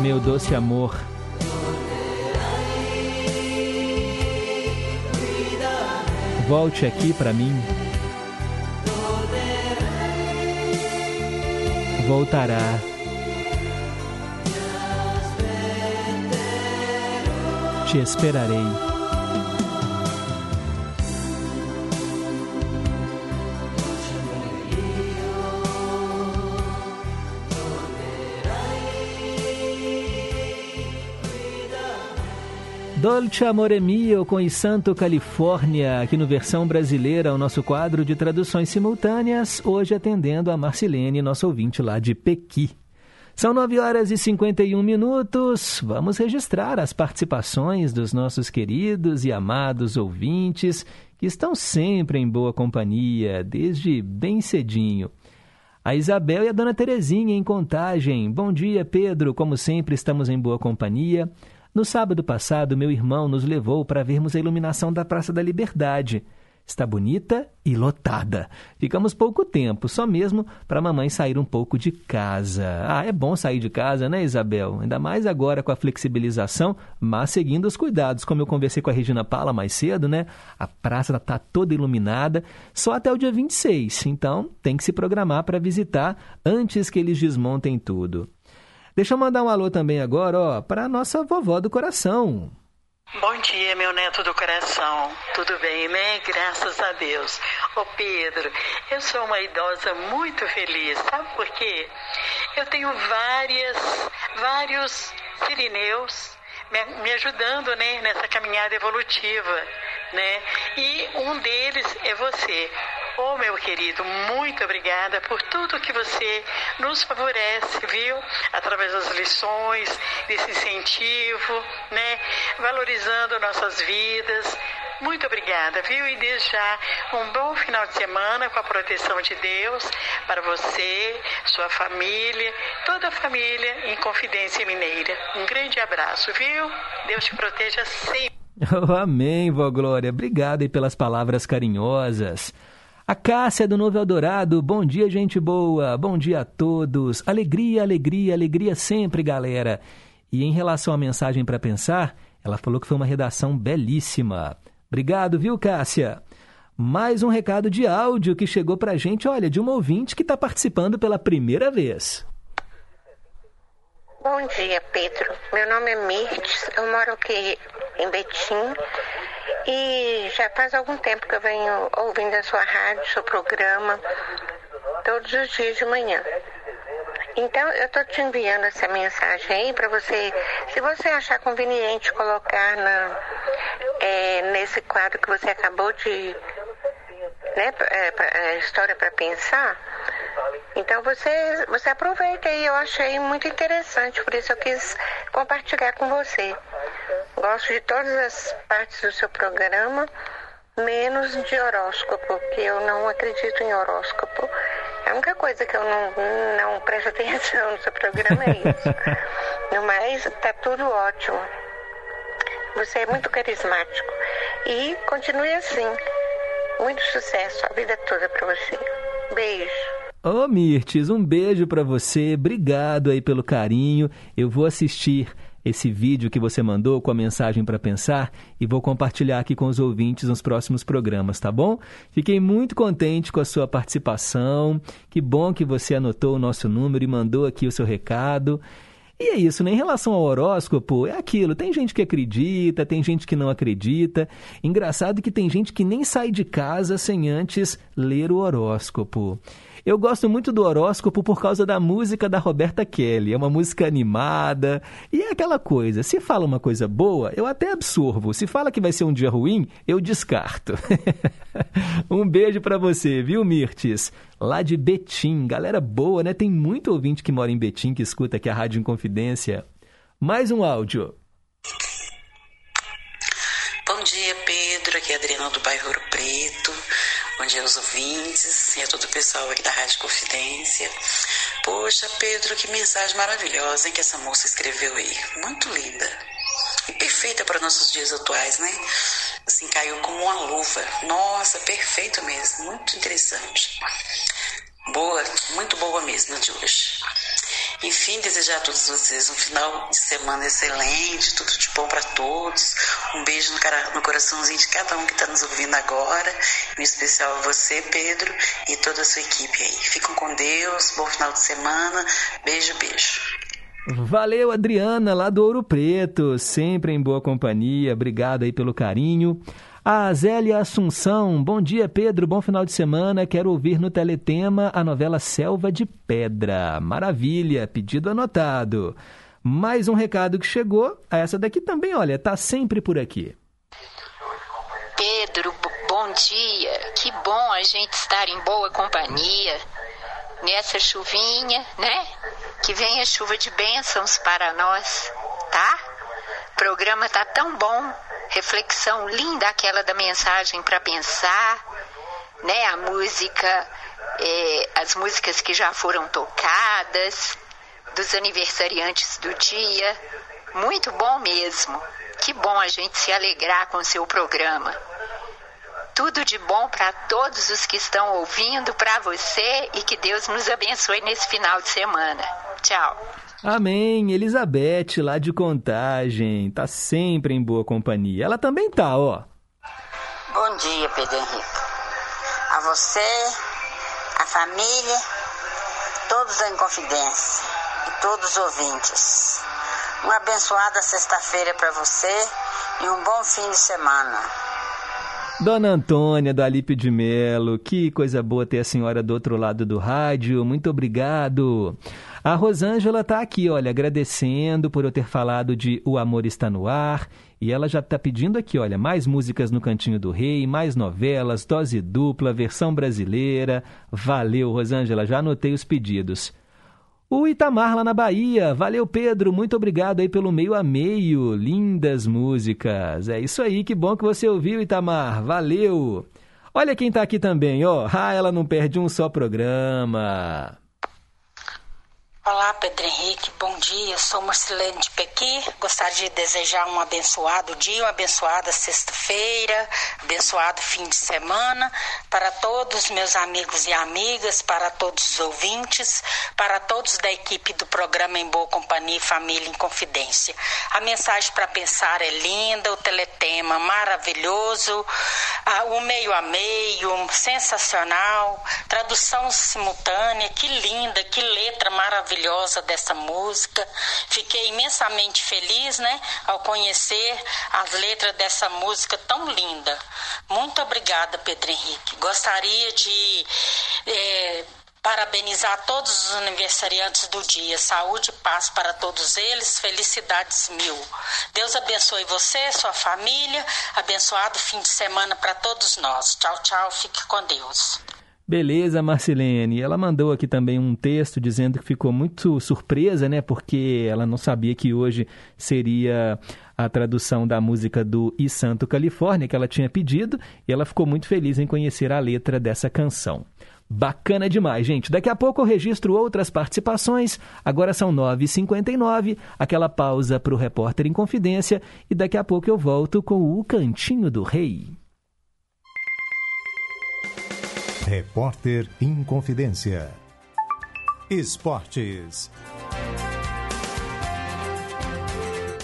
Meu doce amor, volte aqui para mim. Voltará. Te esperarei. Dolce Amore Mio com Santo Califórnia, aqui no versão brasileira, o nosso quadro de traduções simultâneas, hoje atendendo a Marcilene, nosso ouvinte lá de Pequi. São 9 horas e 51 minutos. Vamos registrar as participações dos nossos queridos e amados ouvintes que estão sempre em boa companhia, desde bem cedinho. A Isabel e a Dona Terezinha em Contagem. Bom dia, Pedro. Como sempre, estamos em boa companhia. No sábado passado, meu irmão nos levou para vermos a iluminação da Praça da Liberdade. Está bonita e lotada. Ficamos pouco tempo, só mesmo para a mamãe sair um pouco de casa. Ah, é bom sair de casa, né, Isabel? Ainda mais agora com a flexibilização, mas seguindo os cuidados. Como eu conversei com a Regina Pala mais cedo, né? A praça está toda iluminada, só até o dia 26. Então, tem que se programar para visitar antes que eles desmontem tudo. Deixa eu mandar um alô também agora, ó, para a nossa vovó do coração. Bom dia, meu neto do coração. Tudo bem, né? Graças a Deus. Ô Pedro, eu sou uma idosa muito feliz, sabe por quê? Eu tenho várias, vários sirineus me, me ajudando, né, nessa caminhada evolutiva, né? E um deles é você. Oh, meu querido, muito obrigada por tudo que você nos favorece, viu? Através das lições, desse incentivo, né? Valorizando nossas vidas. Muito obrigada, viu? E desde já um bom final de semana com a proteção de Deus para você, sua família, toda a família em Confidência Mineira. Um grande abraço, viu? Deus te proteja sempre. Oh, amém, vó Glória. Obrigado aí pelas palavras carinhosas. A Cássia do Novo Eldorado, bom dia, gente boa, bom dia a todos. Alegria, alegria, alegria sempre, galera. E em relação à mensagem para pensar, ela falou que foi uma redação belíssima. Obrigado, viu, Cássia? Mais um recado de áudio que chegou para gente, olha, de um ouvinte que está participando pela primeira vez. Bom dia, Pedro. Meu nome é Mirtes, eu moro aqui em Betim e já faz algum tempo que eu venho ouvindo a sua rádio, seu programa, todos os dias de manhã. Então, eu estou te enviando essa mensagem aí para você, se você achar conveniente colocar na, é, nesse quadro que você acabou de. Né, é, história para pensar. Então você, você aproveita aí, eu achei muito interessante, por isso eu quis compartilhar com você. Gosto de todas as partes do seu programa, menos de horóscopo, porque eu não acredito em horóscopo. A única coisa que eu não, não presto atenção no seu programa é isso. No mais, tá tudo ótimo. Você é muito carismático. E continue assim. Muito sucesso a vida toda para você. Beijo. Ô Mirtes, um beijo para você. Obrigado aí pelo carinho. Eu vou assistir esse vídeo que você mandou com a mensagem para pensar e vou compartilhar aqui com os ouvintes nos próximos programas, tá bom? Fiquei muito contente com a sua participação. Que bom que você anotou o nosso número e mandou aqui o seu recado. E é isso, né? Em relação ao horóscopo, é aquilo. Tem gente que acredita, tem gente que não acredita. Engraçado que tem gente que nem sai de casa sem antes ler o horóscopo. Eu gosto muito do horóscopo por causa da música da Roberta Kelly. É uma música animada e é aquela coisa. Se fala uma coisa boa, eu até absorvo. Se fala que vai ser um dia ruim, eu descarto. um beijo para você, viu, Mirtes? Lá de Betim. Galera boa, né? Tem muito ouvinte que mora em Betim que escuta aqui a Rádio Inconfidência. Mais um áudio. Dia, Pedro. Aqui é Adriana do bairro Ouro Preto. Bom dia aos ouvintes e a todo o pessoal aqui da Rádio Confidência. Poxa, Pedro, que mensagem maravilhosa hein, que essa moça escreveu aí. Muito linda. E perfeita para nossos dias atuais, né? Assim, caiu como uma luva. Nossa, perfeito mesmo. Muito interessante. Boa, muito boa mesmo de hoje. Enfim, desejar a todos vocês um final de semana excelente, tudo de bom para todos. Um beijo no, cara, no coraçãozinho de cada um que está nos ouvindo agora, em especial a você, Pedro, e toda a sua equipe aí. Ficam com Deus, bom final de semana. Beijo, beijo. Valeu, Adriana, lá do Ouro Preto, sempre em boa companhia. Obrigado aí pelo carinho. A Zélia Assunção, bom dia Pedro, bom final de semana. Quero ouvir no Teletema a novela Selva de Pedra. Maravilha, pedido anotado. Mais um recado que chegou. Essa daqui também, olha, tá sempre por aqui. Pedro, bom dia. Que bom a gente estar em boa companhia nessa chuvinha, né? Que venha chuva de bênçãos para nós, tá? Programa tá tão bom reflexão linda aquela da mensagem para pensar, né? A música, é, as músicas que já foram tocadas, dos aniversariantes do dia, muito bom mesmo. Que bom a gente se alegrar com o seu programa. Tudo de bom para todos os que estão ouvindo, para você e que Deus nos abençoe nesse final de semana. Tchau. Amém. Elizabeth, lá de Contagem, tá sempre em boa companhia. Ela também tá, ó. Bom dia, Pedro Henrique. A você, a família, todos em confidência e todos os ouvintes. Uma abençoada sexta-feira para você e um bom fim de semana. Dona Antônia do Alípio de Melo, que coisa boa ter a senhora do outro lado do rádio. Muito obrigado. A Rosângela está aqui, olha, agradecendo por eu ter falado de O Amor Está no Ar. E ela já está pedindo aqui, olha, mais músicas no Cantinho do Rei, mais novelas, dose dupla, versão brasileira. Valeu, Rosângela, já anotei os pedidos. O Itamar lá na Bahia. Valeu, Pedro. Muito obrigado aí pelo meio a meio. Lindas músicas. É isso aí, que bom que você ouviu, Itamar. Valeu. Olha quem tá aqui também, ó. Ah, ela não perde um só programa. Olá, Pedro Henrique, bom dia. Sou Marcelene de Pequi. Gostaria de desejar um abençoado dia, uma abençoada sexta-feira, abençoado fim de semana para todos meus amigos e amigas, para todos os ouvintes, para todos da equipe do programa Em Boa Companhia Família em Confidência. A mensagem para pensar é linda, o teletema maravilhoso, o meio a meio sensacional, tradução simultânea, que linda, que letra maravilhosa maravilhosa dessa música. Fiquei imensamente feliz, né, ao conhecer as letras dessa música tão linda. Muito obrigada, Pedro Henrique. Gostaria de é, parabenizar todos os aniversariantes do dia. Saúde e paz para todos eles. Felicidades mil. Deus abençoe você, sua família. Abençoado fim de semana para todos nós. Tchau, tchau. Fique com Deus. Beleza, Marcelene. Ela mandou aqui também um texto dizendo que ficou muito surpresa, né? Porque ela não sabia que hoje seria a tradução da música do E Santo Califórnia que ela tinha pedido e ela ficou muito feliz em conhecer a letra dessa canção. Bacana demais, gente. Daqui a pouco eu registro outras participações. Agora são 9h59, aquela pausa para o repórter em confidência. E daqui a pouco eu volto com o Cantinho do Rei. Repórter Inconfidência. Esportes.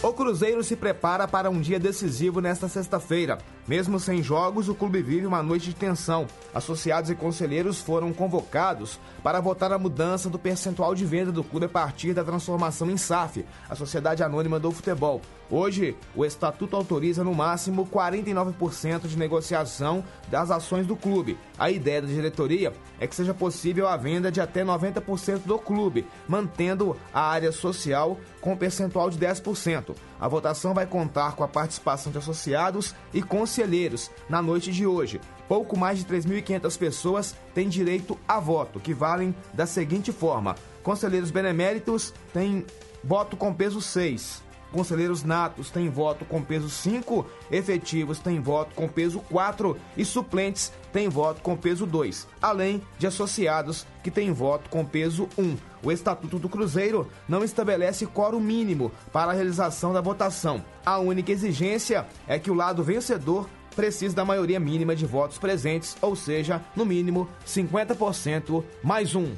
O Cruzeiro se prepara para um dia decisivo nesta sexta-feira. Mesmo sem jogos, o clube vive uma noite de tensão. Associados e conselheiros foram convocados para votar a mudança do percentual de venda do clube a partir da transformação em SAF, a Sociedade Anônima do Futebol. Hoje, o estatuto autoriza no máximo 49% de negociação das ações do clube. A ideia da diretoria é que seja possível a venda de até 90% do clube, mantendo a área social com percentual de 10%. A votação vai contar com a participação de associados e conselheiros na noite de hoje. Pouco mais de 3.500 pessoas têm direito a voto, que valem da seguinte forma: conselheiros beneméritos têm voto com peso 6. Conselheiros natos têm voto com peso 5, efetivos têm voto com peso 4 e suplentes têm voto com peso 2, além de associados que têm voto com peso 1. O Estatuto do Cruzeiro não estabelece quórum mínimo para a realização da votação. A única exigência é que o lado vencedor precise da maioria mínima de votos presentes, ou seja, no mínimo 50% mais um.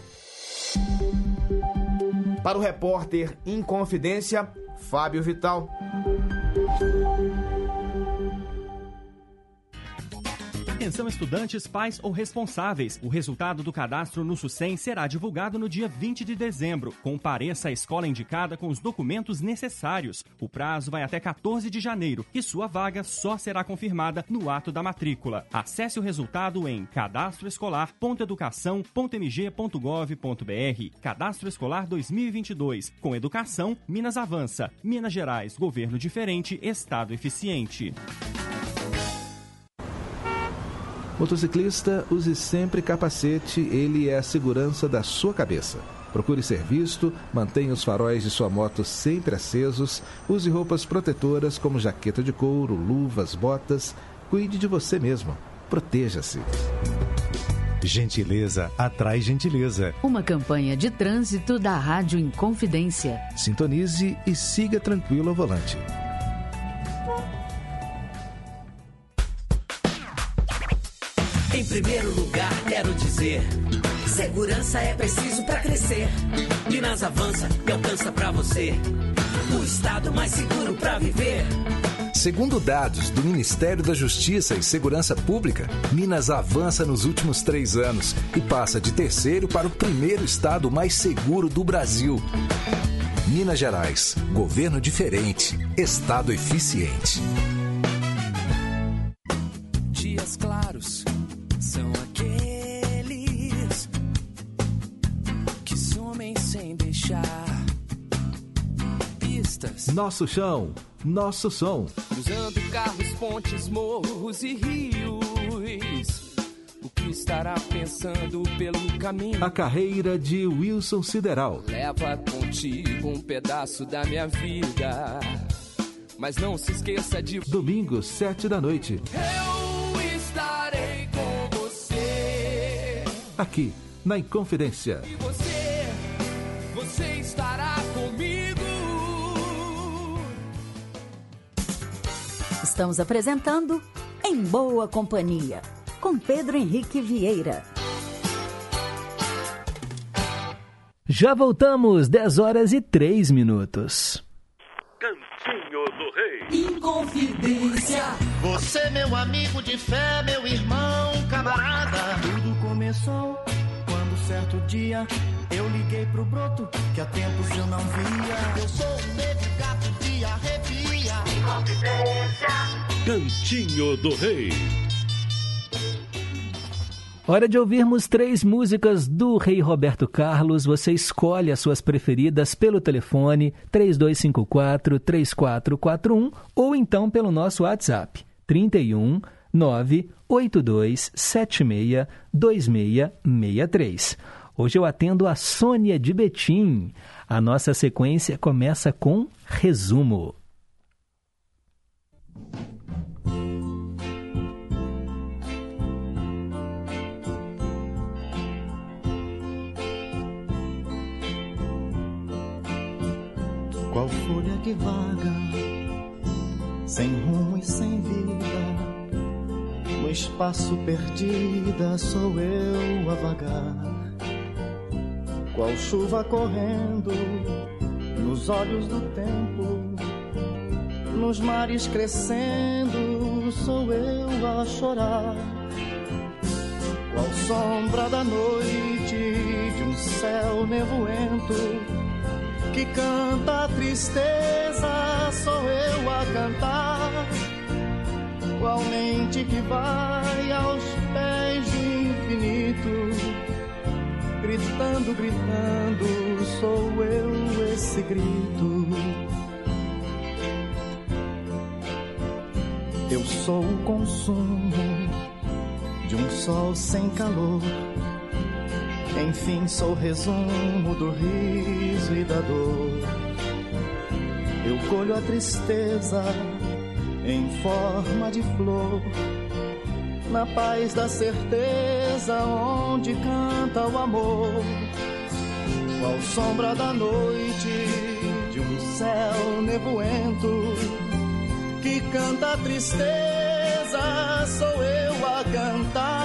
Para o repórter Inconfidência, Fábio Vital. Atenção estudantes, pais ou responsáveis. O resultado do cadastro no SUSEM será divulgado no dia 20 de dezembro. Compareça à escola indicada com os documentos necessários. O prazo vai até 14 de janeiro e sua vaga só será confirmada no ato da matrícula. Acesse o resultado em cadastroescolar.educação.mg.gov.br. Cadastro Escolar 2022. Com educação, Minas avança. Minas Gerais, governo diferente, estado eficiente. Motociclista, use sempre capacete, ele é a segurança da sua cabeça. Procure ser visto, mantenha os faróis de sua moto sempre acesos, use roupas protetoras como jaqueta de couro, luvas, botas. Cuide de você mesmo. Proteja-se. Gentileza atrai gentileza. Uma campanha de trânsito da Rádio Inconfidência. Sintonize e siga tranquilo ao volante. Em primeiro lugar, quero dizer: segurança é preciso para crescer. Minas avança e alcança para você o estado mais seguro para viver. Segundo dados do Ministério da Justiça e Segurança Pública, Minas avança nos últimos três anos e passa de terceiro para o primeiro estado mais seguro do Brasil. Minas Gerais, governo diferente, estado eficiente. Pistas. Nosso chão, nosso som. Cruzando carros, pontes, morros e rios. O que estará pensando pelo caminho? A carreira de Wilson Sideral. Leva contigo um pedaço da minha vida. Mas não se esqueça de. Domingo, sete da noite. Eu estarei com você. Aqui, na Inconfidência. E você Estamos apresentando Em Boa Companhia, com Pedro Henrique Vieira. Já voltamos, 10 horas e 3 minutos. Cantinho do Rei. Inconfidência. Você, meu amigo de fé, meu irmão, camarada. Tudo começou quando certo dia eu liguei pro broto que há tempos eu não via. Eu sou um negro Cantinho do Rei. Hora de ouvirmos três músicas do Rei Roberto Carlos. Você escolhe as suas preferidas pelo telefone 3254-3441 ou então pelo nosso WhatsApp 31 982 76 2663. Hoje eu atendo a Sônia de Betim. A nossa sequência começa com resumo. Que vaga, sem rumo e sem vida, no espaço perdida sou eu a vagar, qual chuva correndo nos olhos do tempo, nos mares crescendo sou eu a chorar, qual sombra da noite de um céu nevoento que canta a tristeza, sou eu a cantar. Qual mente que vai aos pés do infinito, gritando, gritando, sou eu esse grito. Eu sou o consumo de um sol sem calor enfim, sou resumo do riso e da dor. Eu colho a tristeza em forma de flor, na paz da certeza onde canta o amor. Qual sombra da noite de um céu nevoento que canta a tristeza, sou eu a cantar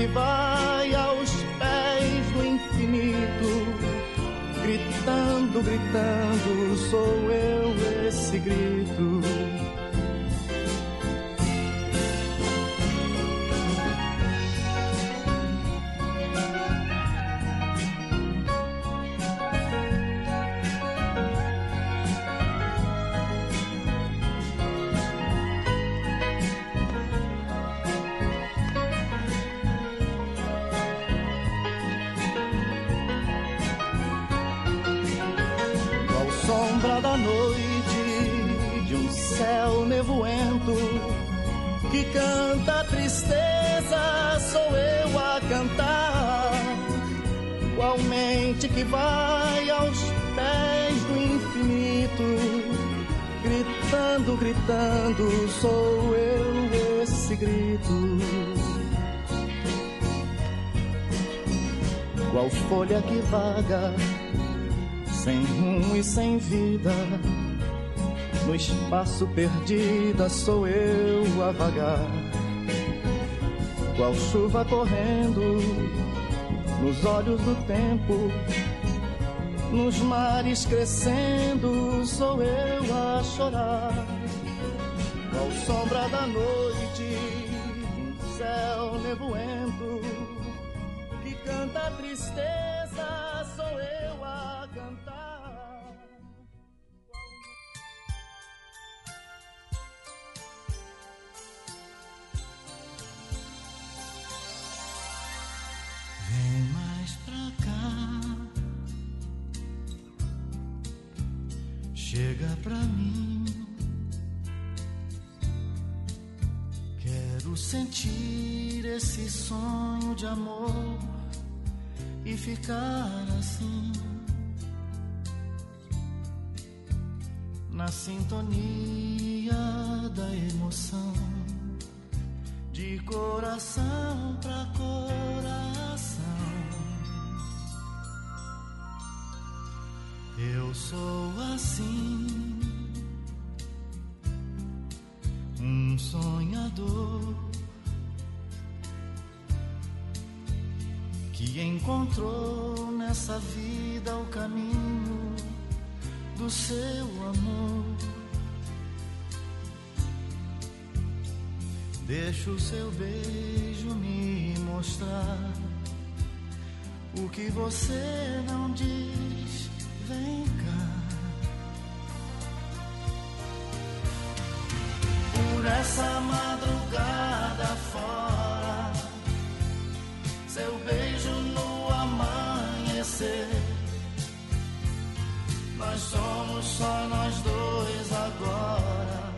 que vai aos pés do infinito, gritando, gritando, sou eu esse grito. Canta a tristeza, sou eu a cantar. Igualmente que vai aos pés do infinito, gritando, gritando, sou eu esse grito. Qual folha que vaga, sem rumo e sem vida no espaço perdida sou eu a vagar, qual chuva correndo nos olhos do tempo, nos mares crescendo sou eu a chorar, qual sombra da noite, céu nevoento que canta a tristeza cá. Chega pra mim. Quero sentir esse sonho de amor e ficar assim. Na sintonia da emoção, de coração pra coração. Eu sou assim, um sonhador que encontrou nessa vida o caminho do seu amor. Deixa o seu beijo me mostrar o que você não diz. Vem cá. Por essa madrugada fora, seu beijo no amanhecer. Nós somos só nós dois agora.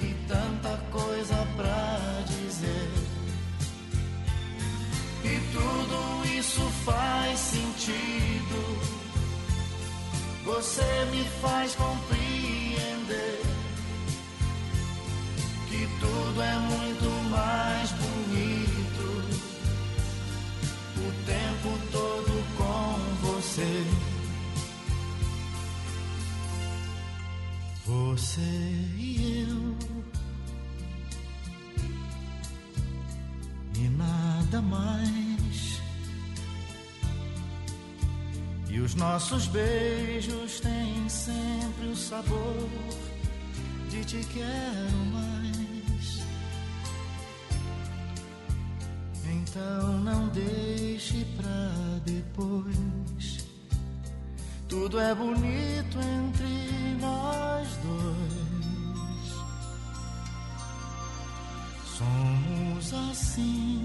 E tanta coisa pra dizer. E tudo isso faz sentido. Você me faz compreender que tudo é muito mais bonito o tempo todo com você. Você e eu. E nada mais. E os nossos beijos têm sempre o sabor de te quero mais. Então não deixe pra depois. Tudo é bonito entre nós dois. Somos assim.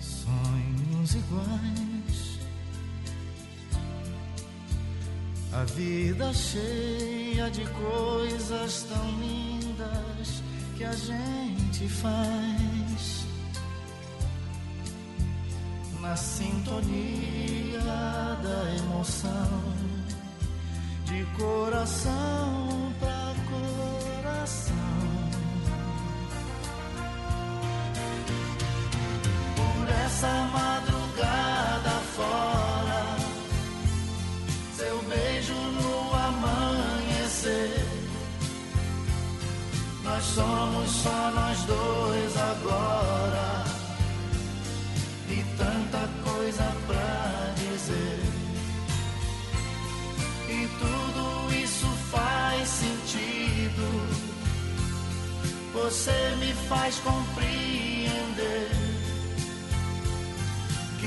Sonhos iguais. A vida cheia de coisas tão lindas que a gente faz na sintonia da emoção de coração pra coração. Essa madrugada fora, seu beijo no amanhecer. Nós somos só nós dois agora e tanta coisa pra dizer. E tudo isso faz sentido. Você me faz compreender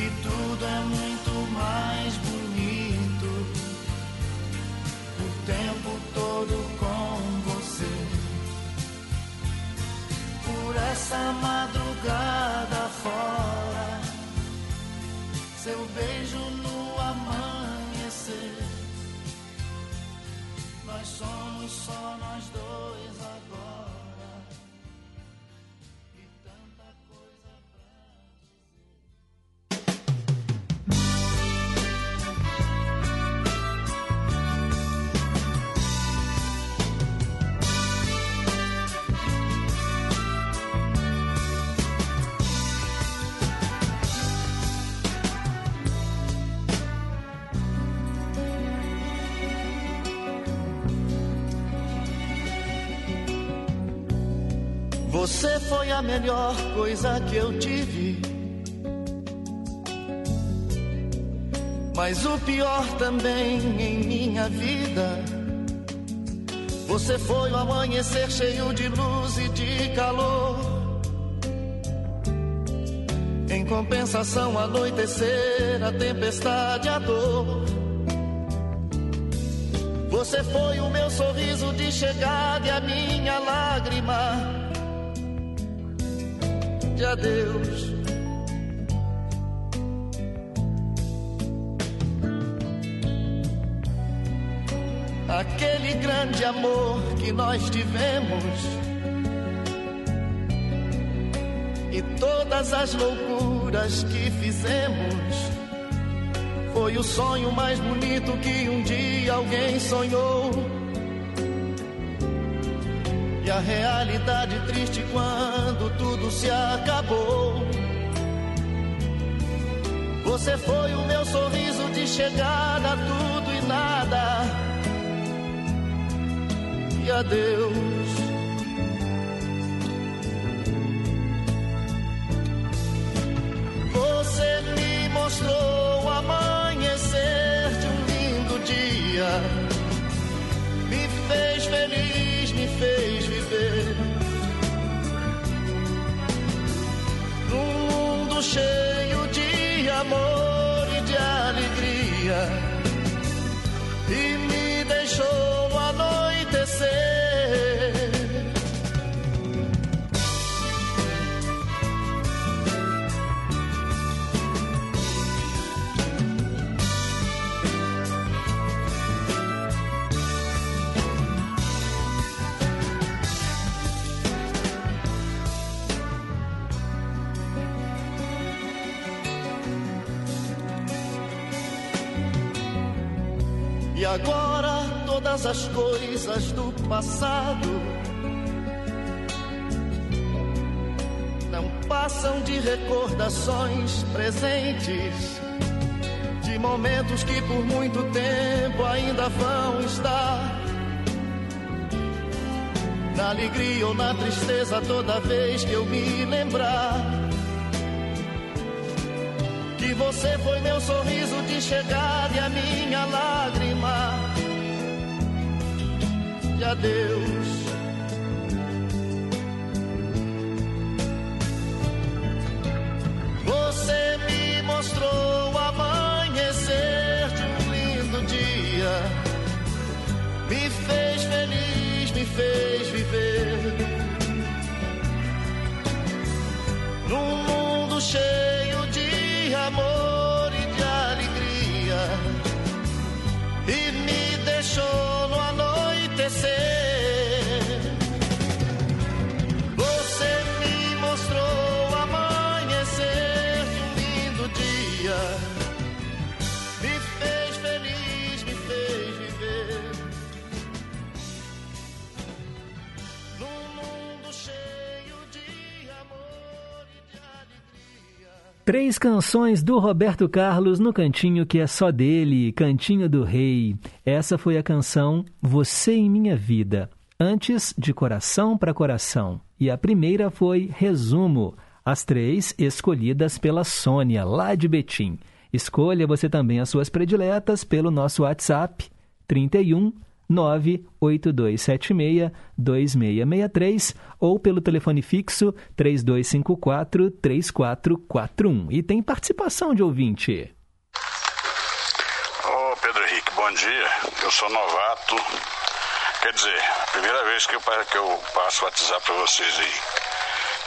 que tudo é muito mais bonito o tempo todo com você. Por essa madrugada fora, seu beijo no amanhecer. Nós somos só nós dois agora. Você foi a melhor coisa que eu tive. Mas o pior também em minha vida. Você foi o amanhecer cheio de luz e de calor. Em compensação, anoitecer, a tempestade, a dor. Você foi o meu sorriso de chegada e a minha lágrima de adeus. Aquele grande amor que nós tivemos e todas as loucuras que fizemos foi o sonho mais bonito que um dia alguém sonhou. A realidade triste quando tudo se acabou. Você foi o meu sorriso de chegada, tudo e nada. E adeus. Você me mostrou todas as coisas do passado não passam de recordações presentes de momentos que por muito tempo ainda vão estar na alegria ou na tristeza, toda vez que eu me lembrar. Que você foi meu sorriso de chegada e a minha lágrima de adeus. Você me mostrou o amanhecer de um lindo dia. Me fez feliz, me fez viver. Três canções do Roberto Carlos no cantinho que é só dele, Cantinho do Rei. Essa foi a canção Você em Minha Vida, antes de Coração para Coração. E a primeira foi Resumo, as três escolhidas pela Sônia, lá de Betim. Escolha você também as suas prediletas pelo nosso WhatsApp 31 98276 2663 ou pelo telefone fixo 3254 3441. E tem participação de ouvinte. Ô Pedro Henrique, bom dia. Eu sou novato. Quer dizer, primeira vez que eu, que eu passo o WhatsApp para vocês aí.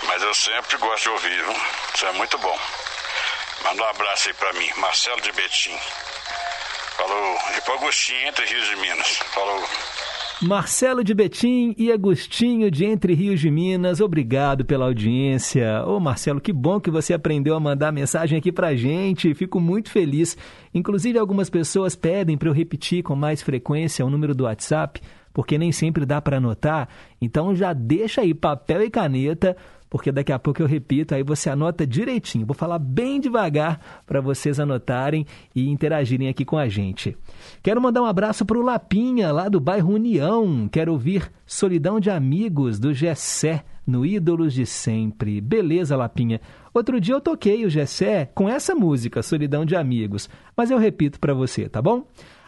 Mas eu sempre gosto de ouvir, viu? Isso é muito bom. Manda um abraço aí para mim, Marcelo de Betim. Falou. E pro Agostinho, entre Rios de Minas. Falou. Marcelo de Betim e Agostinho de Entre Rios de Minas, obrigado pela audiência. Ô Marcelo, que bom que você aprendeu a mandar mensagem aqui pra gente, fico muito feliz. Inclusive, algumas pessoas pedem para eu repetir com mais frequência o número do WhatsApp, porque nem sempre dá para anotar. Então já deixa aí papel e caneta, porque daqui a pouco eu repito, aí você anota direitinho. Vou falar bem devagar para vocês anotarem e interagirem aqui com a gente. Quero mandar um abraço para o Lapinha, lá do bairro União. Quero ouvir Solidão de Amigos, do Gessé, no Ídolos de Sempre. Beleza, Lapinha. Outro dia eu toquei o Gessé com essa música, Solidão de Amigos, mas eu repito para você, tá bom?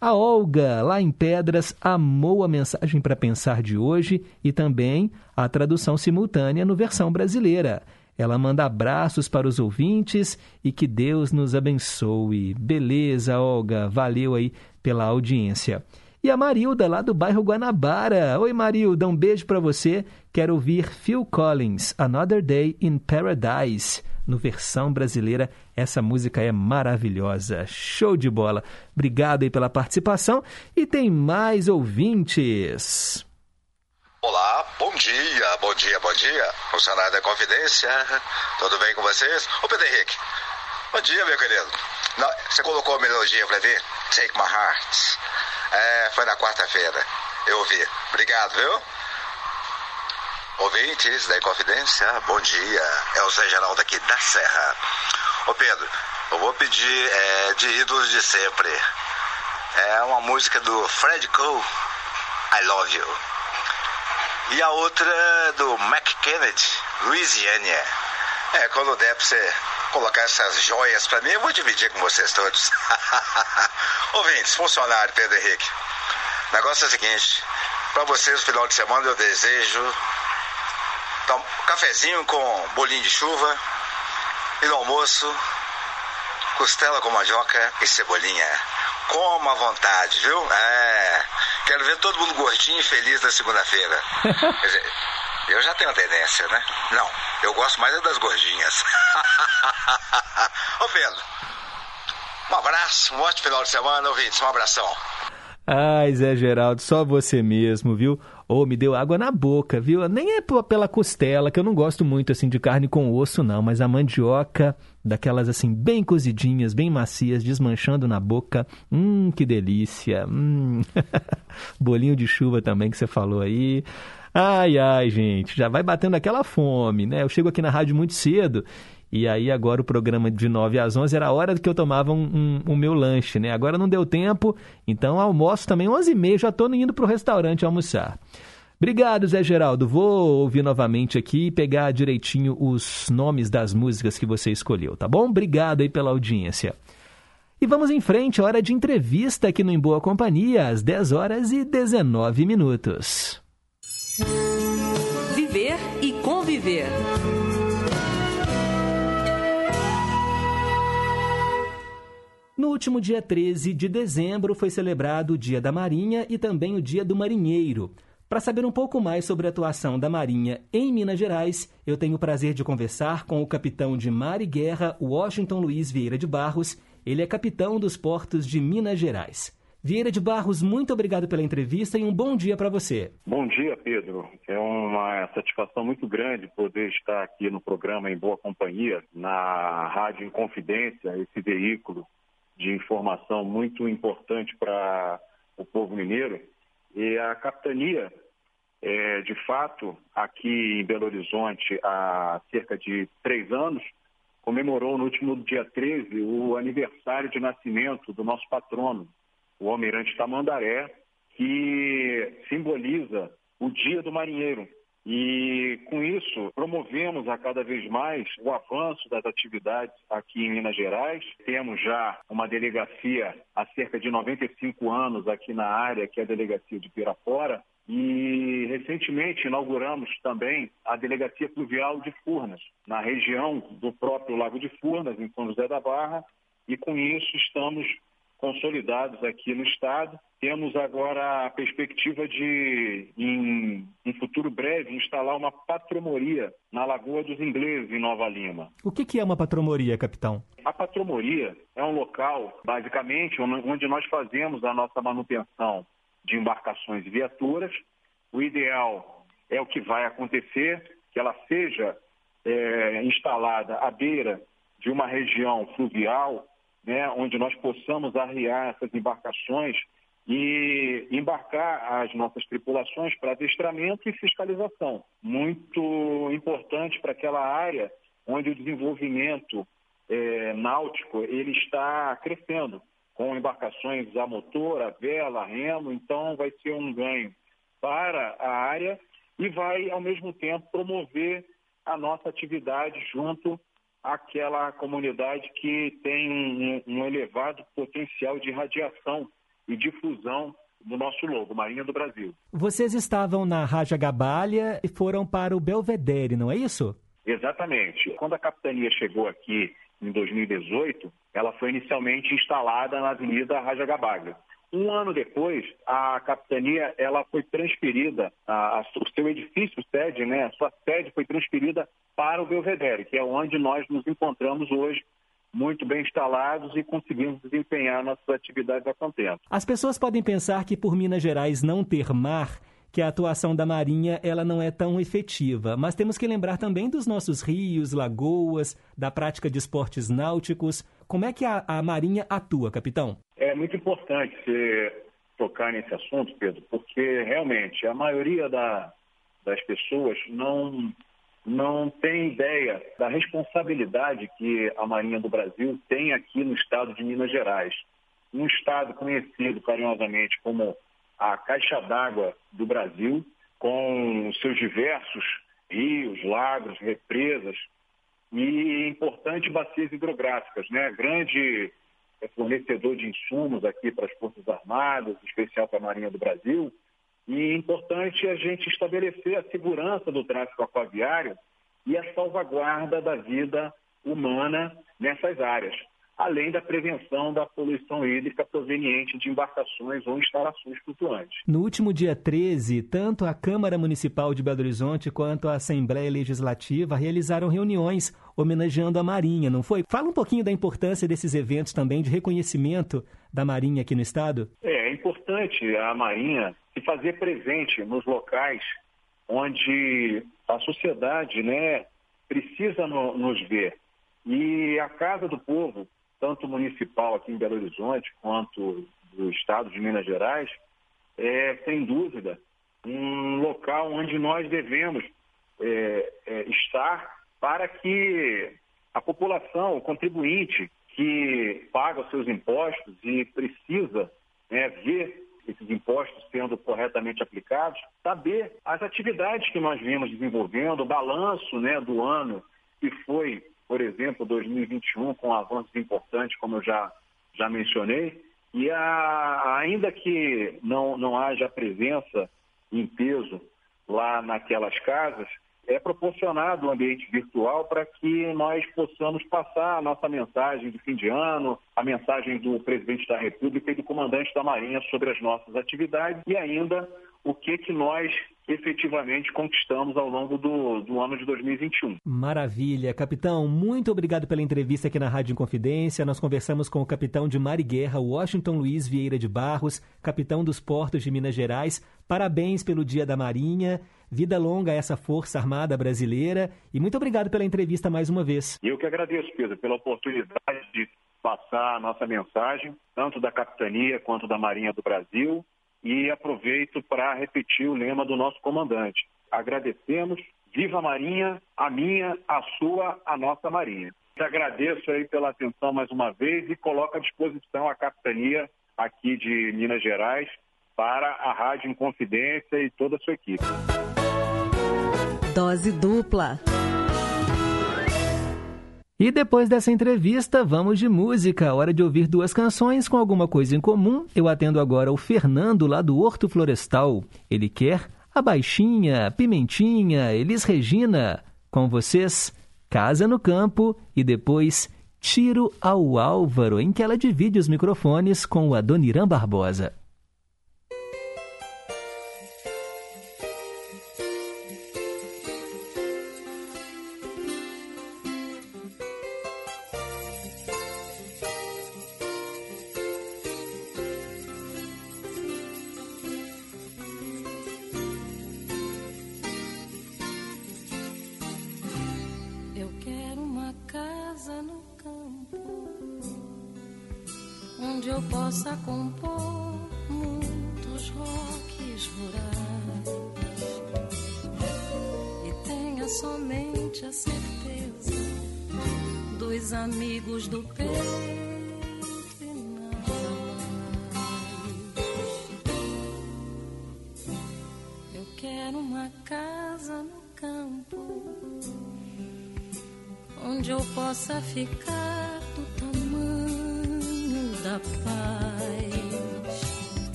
A Olga, lá em Pedras, amou a mensagem para pensar de hoje e também a tradução simultânea no versão brasileira. Ela manda abraços para os ouvintes e que Deus nos abençoe. Beleza, Olga, valeu aí pela audiência. E a Marilda, lá do bairro Guanabara. Oi, Marilda, um beijo para você. Quero ouvir Phil Collins, Another Day in Paradise. No versão brasileira, essa música é maravilhosa. Show de bola. Obrigado aí pela participação. E tem mais ouvintes. Olá, bom dia, bom dia, bom dia. Funcionário da Confidência, tudo bem com vocês? Ô Pedro Henrique, bom dia, meu querido. Não, você colocou a melodia pra ver? Take My Heart. É, foi na quarta-feira. Eu ouvi. Obrigado, viu? Ouvintes da Confidência, bom dia. É o Zé Geraldo aqui da Serra. Ô Pedro, eu vou pedir é, de ídolos de sempre. É uma música do Fred Cole, I Love You. E a outra do Mac Kennedy, Louisiana. É, quando der pra você colocar essas joias pra mim, eu vou dividir com vocês todos. Ouvintes, funcionário Pedro Henrique. O negócio é o seguinte, pra vocês no final de semana eu desejo tom- cafezinho com bolinho de chuva e no almoço costela com mandioca e cebolinha. Coma à vontade, viu? É. Quero ver todo mundo gordinho e feliz na segunda-feira. Eu já tenho tendência, né? Não, eu gosto mais é das gordinhas. Ô Pedro, um abraço, um ótimo final de semana, ouvintes, um abração. Ai, Zé Geraldo, só você mesmo, viu? Ô, me deu água na boca, viu? Nem é pela costela, que eu não gosto muito assim de carne com osso, não, mas a mandioca, daquelas assim, bem cozidinhas, bem macias, desmanchando na boca. Hum, que delícia. Hum. Bolinho de chuva também que você falou aí. Ai, ai, gente, já vai batendo aquela fome, né? Eu chego aqui na rádio muito cedo e aí agora o programa de 9 às 11 era a hora que eu tomava um, um- o meu lanche, né? Agora não deu tempo, então almoço também 11 e meia, já estou indo para o restaurante almoçar. Obrigado, Zé Geraldo. Vou ouvir novamente aqui e pegar direitinho os nomes das músicas que você escolheu, tá bom? Obrigado aí pela audiência. E vamos em frente, hora de entrevista aqui no Em Boa Companhia, às 10 horas e 19 minutos. Viver e conviver. No último dia 13 de dezembro foi celebrado o Dia da Marinha e também o Dia do Marinheiro. Para saber um pouco mais sobre a atuação da Marinha em Minas Gerais, eu tenho o prazer de conversar com o capitão de mar e guerra, Washington Luiz Vieira de Barros. Ele é capitão dos portos de Minas Gerais. Vieira de Barros, muito obrigado pela entrevista e um bom dia para você. Bom dia, Pedro. É uma satisfação muito grande poder estar aqui no programa Em Boa Companhia, na Rádio Inconfidência, esse veículo de informação muito importante para o povo mineiro. E a capitania, é, de fato, aqui em Belo Horizonte, há cerca de três anos, comemorou no último dia 13 o aniversário de nascimento do nosso patrono, o Almirante Tamandaré, que simboliza o Dia do Marinheiro. E com isso, promovemos a cada vez mais o avanço das atividades aqui em Minas Gerais. Temos já uma delegacia há cerca de 95 anos aqui na área, que é a delegacia de Pirapora. E recentemente inauguramos também a delegacia fluvial de Furnas, na região do próprio Lago de Furnas, em São José da Barra. E com isso estamos consolidados aqui no Estado. Temos agora a perspectiva de, em um futuro breve, instalar uma patromoria na Lagoa dos Ingleses, em Nova Lima. O que é uma patromoria, capitão? A patromoria é um local, basicamente, onde nós fazemos a nossa manutenção de embarcações e viaturas. O ideal é o que vai acontecer, que ela seja é, instalada à beira de uma região fluvial né, onde nós possamos arriar essas embarcações e embarcar as nossas tripulações para adestramento e fiscalização. Muito importante para aquela área onde o desenvolvimento é, náutico ele está crescendo, com embarcações a motor, a vela, a remo, então vai ser um ganho para a área e vai, ao mesmo tempo, promover a nossa atividade junto aquela comunidade que tem um, um elevado potencial de radiação e difusão do nosso logo, Marinha do Brasil. Vocês estavam na Raja Gabalha e foram para o Belvedere, não é isso? Exatamente. Quando a capitania chegou aqui em 2018, ela foi inicialmente instalada na Avenida Raja Gabalha. Um ano depois, a capitania ela foi transferida, a, a, o seu edifício sede, né, a sua sede foi transferida para o Belvedere, que é onde nós nos encontramos hoje, muito bem instalados e conseguimos desempenhar nossas atividades a contento. As pessoas podem pensar que por Minas Gerais não ter mar, que a atuação da Marinha ela não é tão efetiva, mas temos que lembrar também dos nossos rios, lagoas, da prática de esportes náuticos. Como é que a, a Marinha atua, capitão? É muito importante você tocar nesse assunto, Pedro, porque realmente a maioria da, das pessoas não não tem ideia da responsabilidade que a Marinha do Brasil tem aqui no estado de Minas Gerais. Um estado conhecido carinhosamente como a caixa d'água do Brasil, com seus diversos rios, lagos, represas e importantes bacias hidrográficas, né? Grande é fornecedor de insumos aqui para as Forças Armadas, em especial para a Marinha do Brasil. E é importante a gente estabelecer a segurança do tráfego aquaviário e a salvaguarda da vida humana nessas áreas além da prevenção da poluição hídrica proveniente de embarcações ou instalações flutuantes. No último dia 13, tanto a Câmara Municipal de Belo Horizonte quanto a Assembleia Legislativa realizaram reuniões homenageando a Marinha, não foi? Fala um pouquinho da importância desses eventos também de reconhecimento da Marinha aqui no estado. É, é importante a Marinha se fazer presente nos locais onde a sociedade né, precisa no, nos ver. E a Casa do Povo tanto municipal aqui em Belo Horizonte quanto do estado de Minas Gerais, é, sem dúvida, um local onde nós devemos é, é, estar para que a população, o contribuinte que paga os seus impostos e precisa né, ver esses impostos sendo corretamente aplicados, saber as atividades que nós vimos desenvolvendo, o balanço né, do ano que foi, por exemplo, 2021, com avanços importantes, como eu já, já mencionei, e a, ainda que não, não haja presença em peso lá naquelas casas, é proporcionado um ambiente virtual para que nós possamos passar a nossa mensagem de fim de ano, a mensagem do presidente da República e do comandante da Marinha sobre as nossas atividades e ainda o que, que nós efetivamente conquistamos ao longo do, do ano de 2021. Maravilha. Capitão, muito obrigado pela entrevista aqui na Rádio Inconfidência. Nós conversamos com o capitão de Mar e Guerra, Washington Luiz Vieira de Barros, capitão dos portos de Minas Gerais. Parabéns pelo Dia da Marinha. Vida longa a essa Força Armada Brasileira. E muito obrigado pela entrevista mais uma vez. Eu que agradeço, Pedro, pela oportunidade de passar a nossa mensagem, tanto da Capitania quanto da Marinha do Brasil e aproveito para repetir o lema do nosso comandante. Agradecemos, viva a Marinha, a minha, a sua, a nossa Marinha. Te agradeço aí pela atenção mais uma vez e coloco à disposição a capitania aqui de Minas Gerais para a Rádio Inconfidência e toda a sua equipe. Dose dupla. E depois dessa entrevista, vamos de música. Hora de ouvir duas canções com alguma coisa em comum. Eu atendo agora o Fernando, lá do Horto Florestal. Ele quer a Baixinha, Pimentinha, Elis Regina. Com vocês, Casa no Campo e depois Tiro ao Álvaro, em que ela divide os microfones com o Adoniran Barbosa.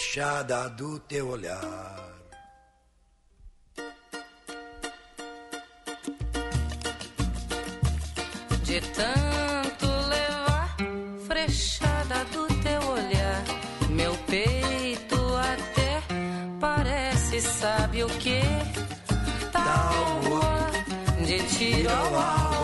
Frechada do teu olhar. De tanto levar frechada do teu olhar, meu peito até parece, sabe o que? Tal Tábua de tiro ao álvaro,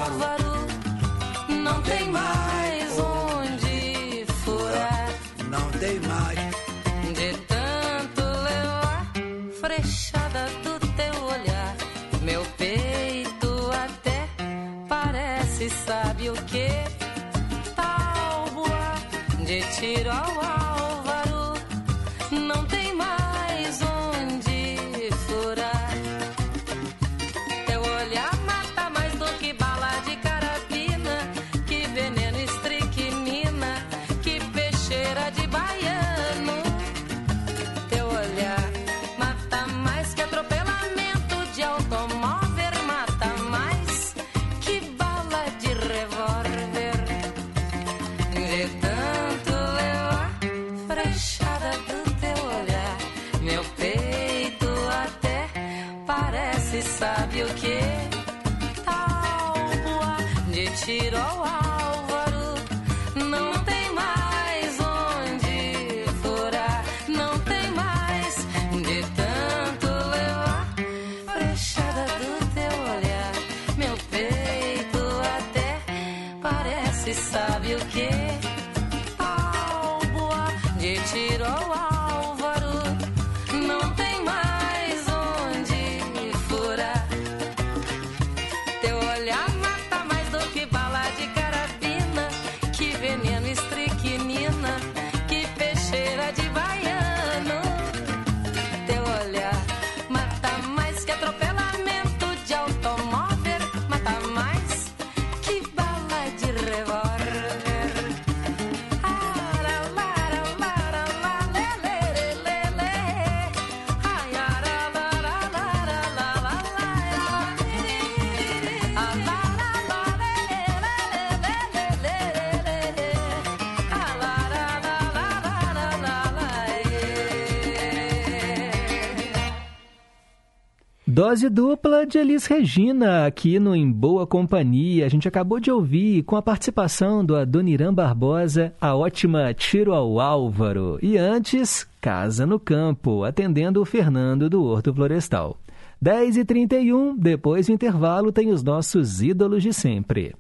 dupla de Elis Regina aqui no Em Boa Companhia. A gente acabou de ouvir com a participação do Adoniran Barbosa a ótima Tiro ao Álvaro. E antes, Casa no Campo, atendendo o Fernando do Horto Florestal. 10h31, depois do intervalo, tem os nossos ídolos de sempre.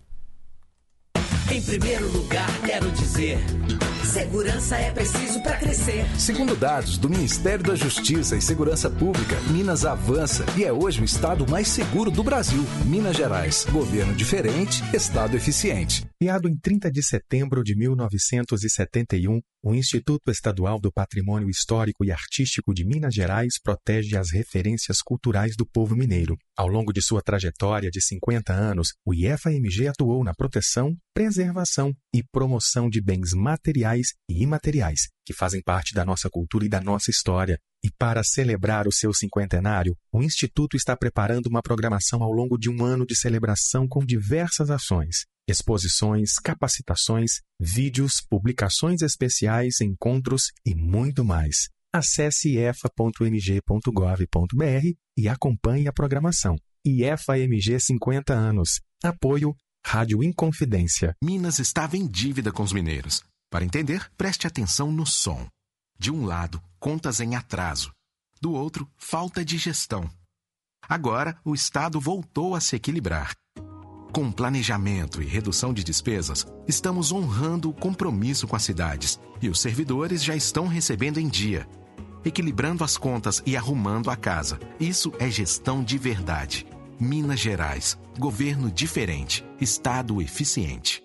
Em primeiro lugar, quero dizer: segurança é preciso para crescer. Segundo dados do Ministério da Justiça e Segurança Pública, Minas avança e é hoje o estado mais seguro do Brasil. Minas Gerais, governo diferente, estado eficiente. Criado em 30 de setembro de 1971, o Instituto Estadual do Patrimônio Histórico e Artístico de Minas Gerais protege as referências culturais do povo mineiro. Ao longo de sua trajetória de 50 anos, o IFAMG atuou na proteção, preservação e promoção de bens materiais e imateriais que fazem parte da nossa cultura e da nossa história. E para celebrar o seu cinquentenário, o Instituto está preparando uma programação ao longo de um ano de celebração com diversas ações, exposições, capacitações, vídeos, publicações especiais, encontros e muito mais. Acesse efa.mg.gov.br e acompanhe a programação. IFAMG 50 anos. Apoio Rádio Inconfidência. Minas estava em dívida com os mineiros. Para entender, preste atenção no som. De um lado, contas em atraso. Do outro, falta de gestão. Agora, o Estado voltou a se equilibrar. Com planejamento e redução de despesas, estamos honrando o compromisso com as cidades e os servidores já estão recebendo em dia, equilibrando as contas e arrumando a casa. Isso é gestão de verdade. Minas Gerais, governo diferente, Estado eficiente.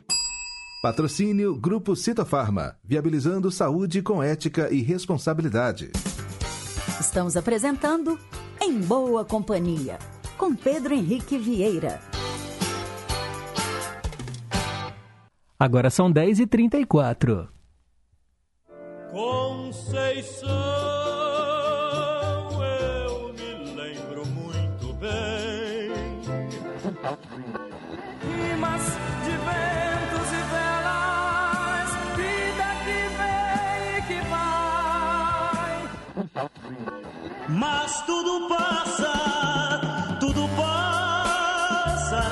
Patrocínio Grupo Citofarma, viabilizando saúde com ética e responsabilidade. Estamos apresentando Em Boa Companhia, com Pedro Henrique Vieira. Agora são 10h34. Conceição, Mas tudo passa, tudo passará.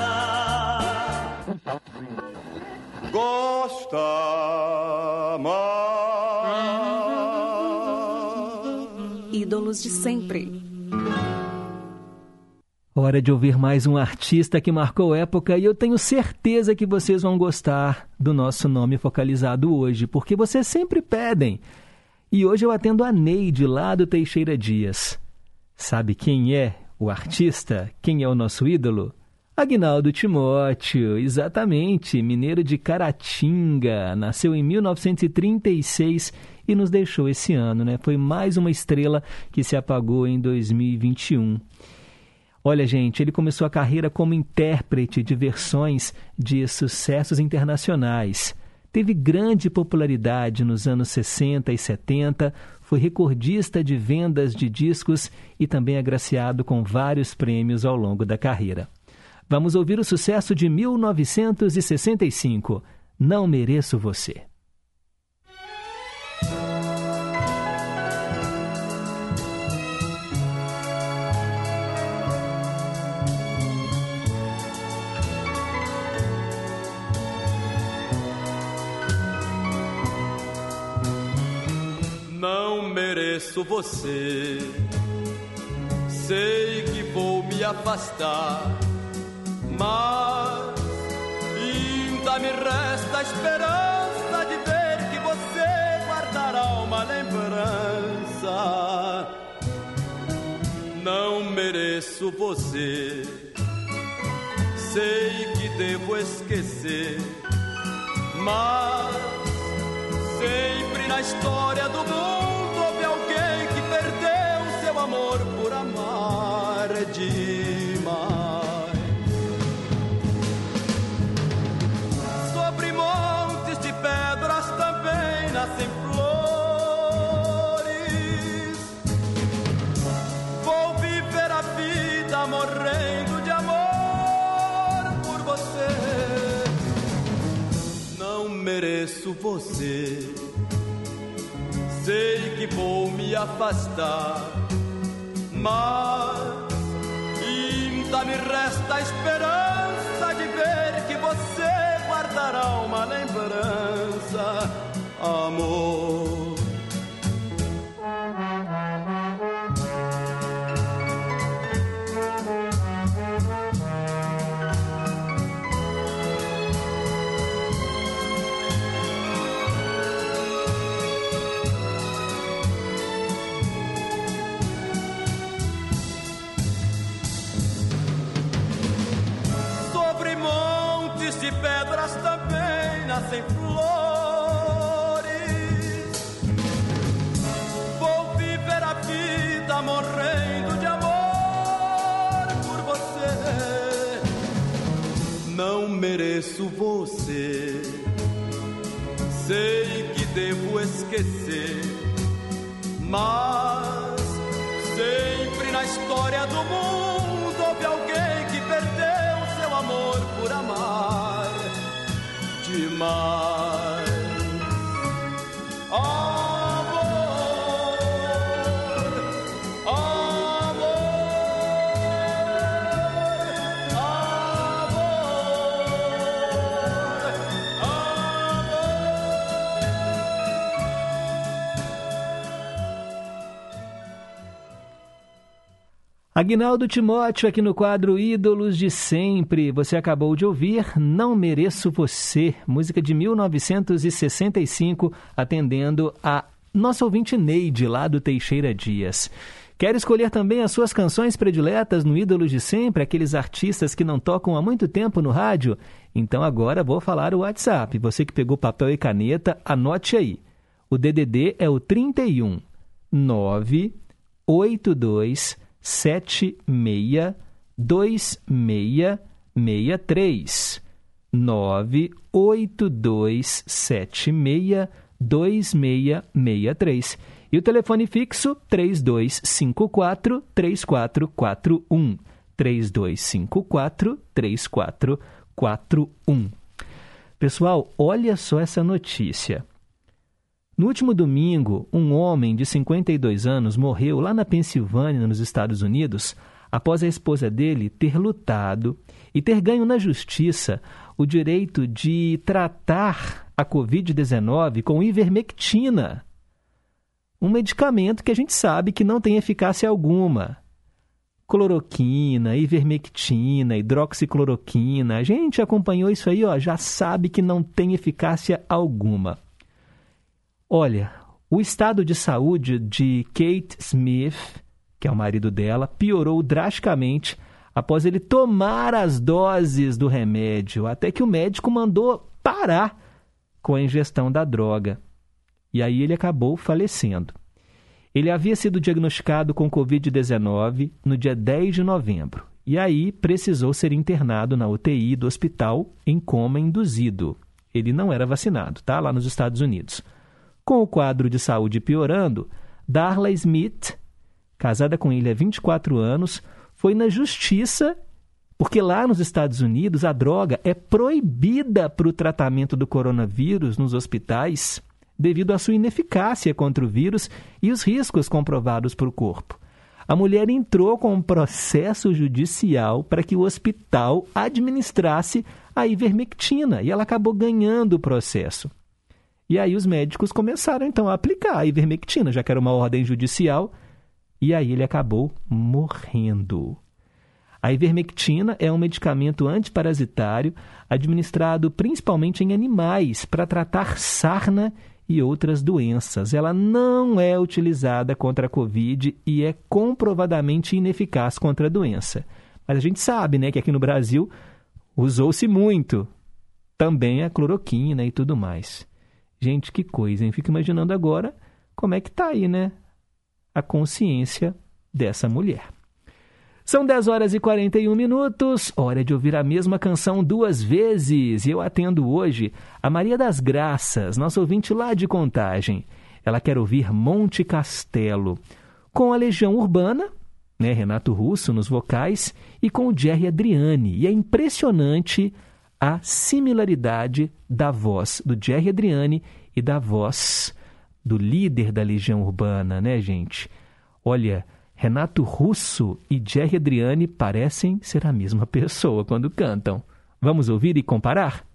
Gosta mais. Ídolos de sempre. Hora de ouvir mais um artista que marcou época e eu tenho certeza que vocês vão gostar do nosso nome focalizado hoje, porque vocês sempre pedem. E hoje eu atendo a Neide, lá do Teixeira Dias. Sabe quem é o artista? Quem é o nosso ídolo? Agnaldo Timóteo, exatamente, mineiro de Caratinga, nasceu em 1936 e nos deixou esse ano, né? Foi mais uma estrela que se apagou em 2021. Olha, gente, ele começou a carreira como intérprete de versões de sucessos internacionais. Teve grande popularidade nos anos 60 e 70, foi recordista de vendas de discos e também agraciado com vários prêmios ao longo da carreira. Vamos ouvir o sucesso de 1965, Não Mereço Você. Não mereço você. Sei que vou me afastar, mas ainda me resta a esperança de ver que você guardará uma lembrança. Não mereço você. Sei que devo esquecer, mas Sempre na história do mundo houve alguém que perdeu seu amor por amar demais. Você. Sei que vou me afastar, mas ainda me resta a esperança de ver que você guardará uma lembrança, amor. Mereço você. Sei que devo esquecer, mas sempre na história do mundo houve alguém que perdeu seu amor por amar demais. Agnaldo Timóteo aqui no quadro Ídolos de Sempre. Você acabou de ouvir Não Mereço Você, música de 1965, atendendo a nossa ouvinte Neide, lá do Teixeira Dias. Quer escolher também as suas canções prediletas no Ídolos de Sempre, aqueles artistas que não tocam há muito tempo no rádio? Então agora vou falar o WhatsApp. Você que pegou papel e caneta, anote aí. O DDD é o 31 982 76 2663 982 76 2663 e o telefone fixo 3254 3441 3254 3441. Pessoal, olha só essa notícia. No último domingo, um homem de 52 anos morreu lá na Pensilvânia, nos Estados Unidos, após a esposa dele ter lutado e ter ganho na justiça o direito de tratar a Covid-19 com ivermectina, um medicamento que a gente sabe que não tem eficácia alguma. Cloroquina, ivermectina, hidroxicloroquina, a gente acompanhou isso aí, ó, já sabe que não tem eficácia alguma. Olha, o estado de saúde de Kate Smith, que é o marido dela, piorou drasticamente após ele tomar as doses do remédio, até que o médico mandou parar com a ingestão da droga. E aí ele acabou falecendo. Ele havia sido diagnosticado com Covid-19 no dia 10 de novembro e aí precisou ser internado na UTI do hospital em coma induzido. Ele não era vacinado, tá? Lá nos Estados Unidos. Com o quadro de saúde piorando, Darla Smith, casada com ele há 24 anos, foi na justiça, porque lá nos Estados Unidos a droga é proibida para o tratamento do coronavírus nos hospitais devido à sua ineficácia contra o vírus e os riscos comprovados para o corpo. A mulher entrou com um processo judicial para que o hospital administrasse a ivermectina e ela acabou ganhando o processo. E aí os médicos começaram então a aplicar a ivermectina, já que era uma ordem judicial e aí ele acabou morrendo. A ivermectina é um medicamento antiparasitário administrado principalmente em animais para tratar sarna e outras doenças. Ela não é utilizada contra a Covid e é comprovadamente ineficaz contra a doença. Mas a gente sabe né, que aqui no Brasil usou-se muito também a cloroquina e tudo mais. Gente, que coisa, hein? Fico imaginando agora como é que tá aí, né? a consciência dessa mulher. São 10 horas e 41 minutos, hora de ouvir a mesma canção duas vezes. E eu atendo hoje a Maria das Graças, nossa ouvinte lá de Contagem. Ela quer ouvir Monte Castelo, com a Legião Urbana, né, Renato Russo nos vocais, e com o Jerry Adriani. E é impressionante a similaridade da voz do Jerry Adriani e da voz do líder da Legião Urbana, né, gente? Olha, Renato Russo e Jerry Adriani parecem ser a mesma pessoa quando cantam. Vamos ouvir e comparar?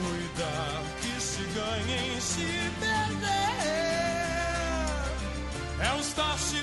cuidar que se ganha em se perder. É um estar se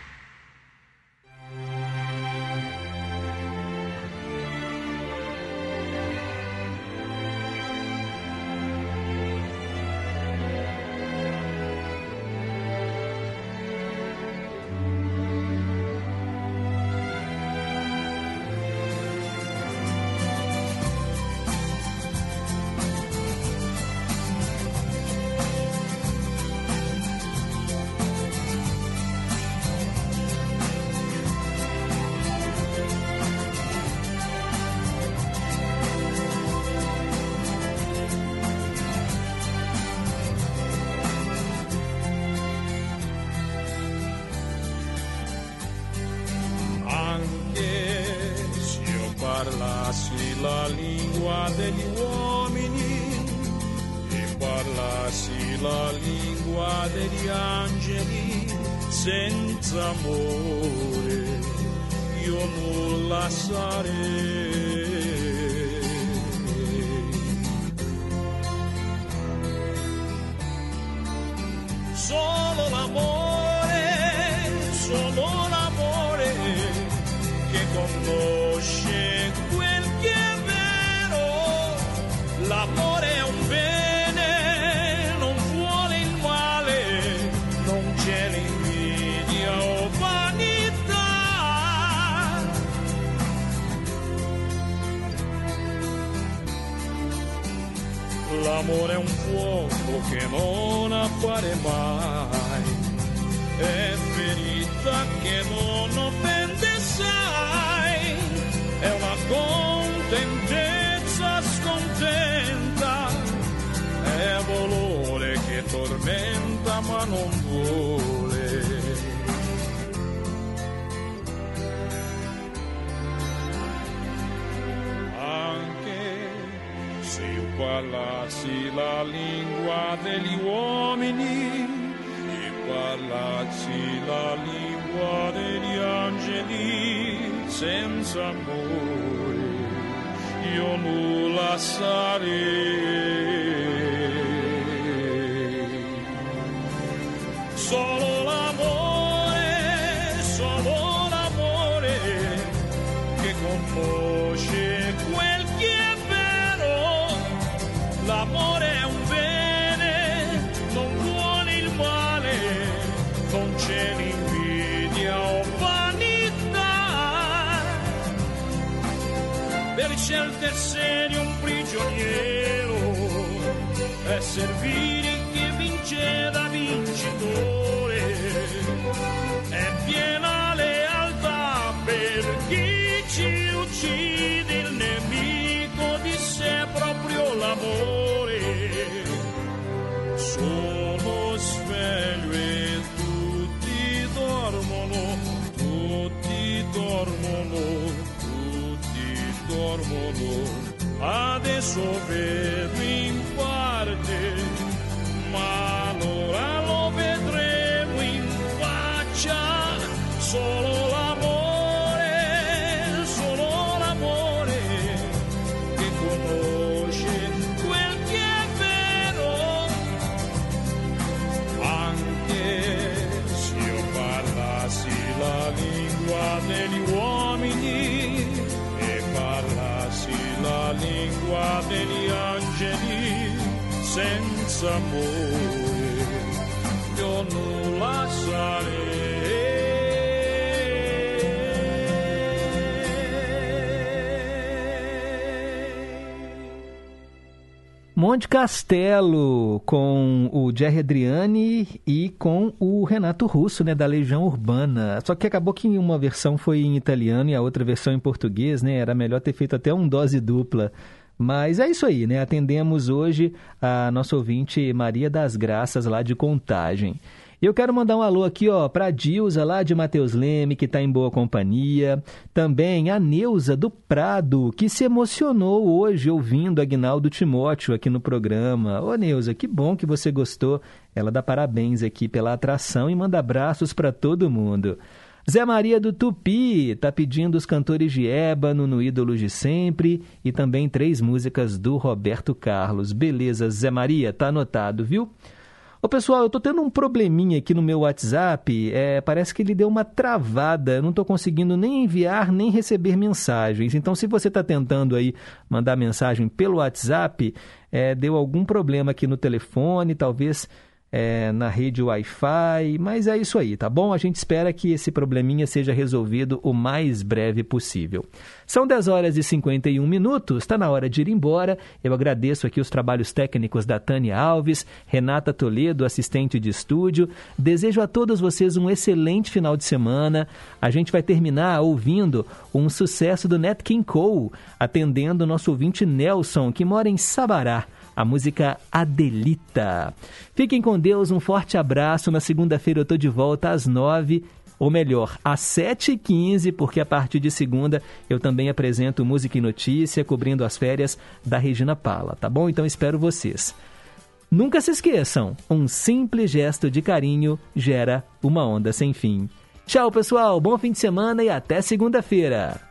L'amore è un fuoco che non appare mai, è ferita che non offende sai, è una contentezza scontenta, è volore che tormenta ma non vuole. parlassi la lingua degli uomini e parlassi la lingua degli angeli senza amore. Io nulla sarei. al terziere un prigioniero è servire chi vince da vincitore a de. meus amores, eu não. Monte Castelo com o Jerry Adriani e com o Renato Russo, né, da Legião Urbana. Só que acabou que uma versão foi em italiano e a outra versão em português, né? Era melhor ter feito até um dose dupla mas é isso aí, né? Atendemos hoje a nossa ouvinte Maria das Graças lá de Contagem. Eu quero mandar um alô aqui, ó, pra Dilza lá de Matheus Leme, que está em boa companhia. Também a Neuza do Prado, que se emocionou hoje ouvindo Agnaldo Timóteo aqui no programa. Ô Neuza, que bom que você gostou. Ela dá parabéns aqui pela atração e manda abraços para todo mundo. Zé Maria do Tupi tá pedindo os cantores de ébano no Ídolos de Sempre e também três músicas do Roberto Carlos. Beleza, Zé Maria, tá anotado, viu? Ô pessoal, eu tô tendo um probleminha aqui no meu WhatsApp. É, parece que ele deu uma travada. Eu não tô conseguindo nem enviar nem receber mensagens. Então, se você está tentando aí mandar mensagem pelo WhatsApp, é, deu algum problema aqui no telefone, talvez é, na rede Wi-Fi, mas é isso aí, tá bom? A gente espera que esse probleminha seja resolvido o mais breve possível. São 10 horas e 51 minutos, está na hora de ir embora. Eu agradeço aqui os trabalhos técnicos da Tânia Alves, Renata Toledo, assistente de estúdio. Desejo a todos vocês um excelente final de semana. A gente vai terminar ouvindo um sucesso do Nat King Cole, atendendo o nosso ouvinte Nelson, que mora em Sabará a música Adelita. Fiquem com Deus, um forte abraço. Na segunda-feira eu estou de volta às nove, ou melhor, às sete e quinze, porque a partir de segunda eu também apresento Música e Notícia, cobrindo as férias da Regina Pala, tá bom? Então espero vocês. Nunca se esqueçam, um simples gesto de carinho gera uma onda sem fim. Tchau, pessoal, bom fim de semana e até segunda-feira.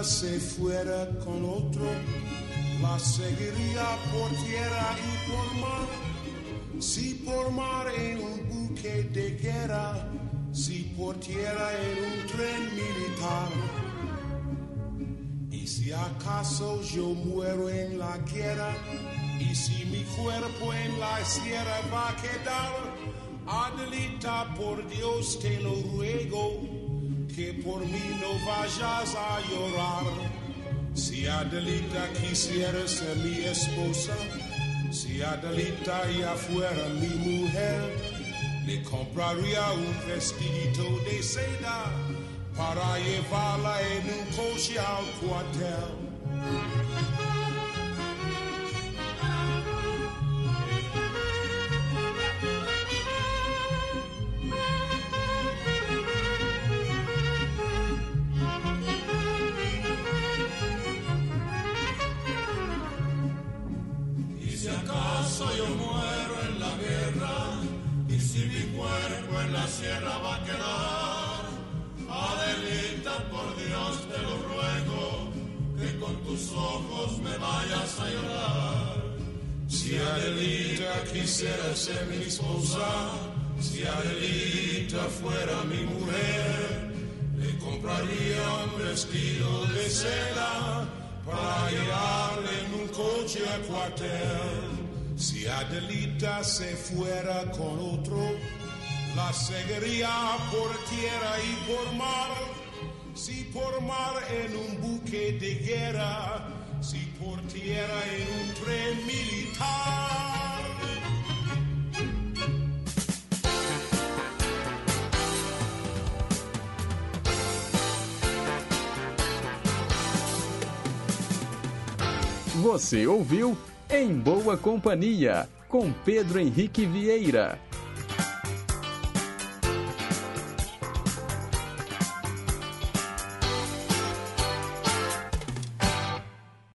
Se fuera con otro, la seguiría por tierra y por mar. Si por mar en un buque de guerra, si por tierra en un tren militar. Y si acaso yo muero en la guerra, y si mi cuerpo en la sierra va a quedar, Adelita, por Dios te lo ruego que por mí no vayas a llorar. Si Adelita quisiera ser mi esposa, si Adelita ya fuera mi mujer, le compraría un vestidito de seda para llevarla en un coche al cuartel. Cuerpo en la sierra va a quedar, Adelita, por Dios te lo ruego, que con tus ojos me vayas a llorar. Si Adelita quisiera ser mi esposa, si Adelita fuera mi mujer, le compraría un vestido de seda para llevarle en un coche a cuartel. Si Adelita se fuera con otro, la seguiría por tierra y por mar. Si por mar en un buque de guerra, si por tierra en un tren militar. Você ouviu em Boa Companhia, com Pedro Henrique Vieira.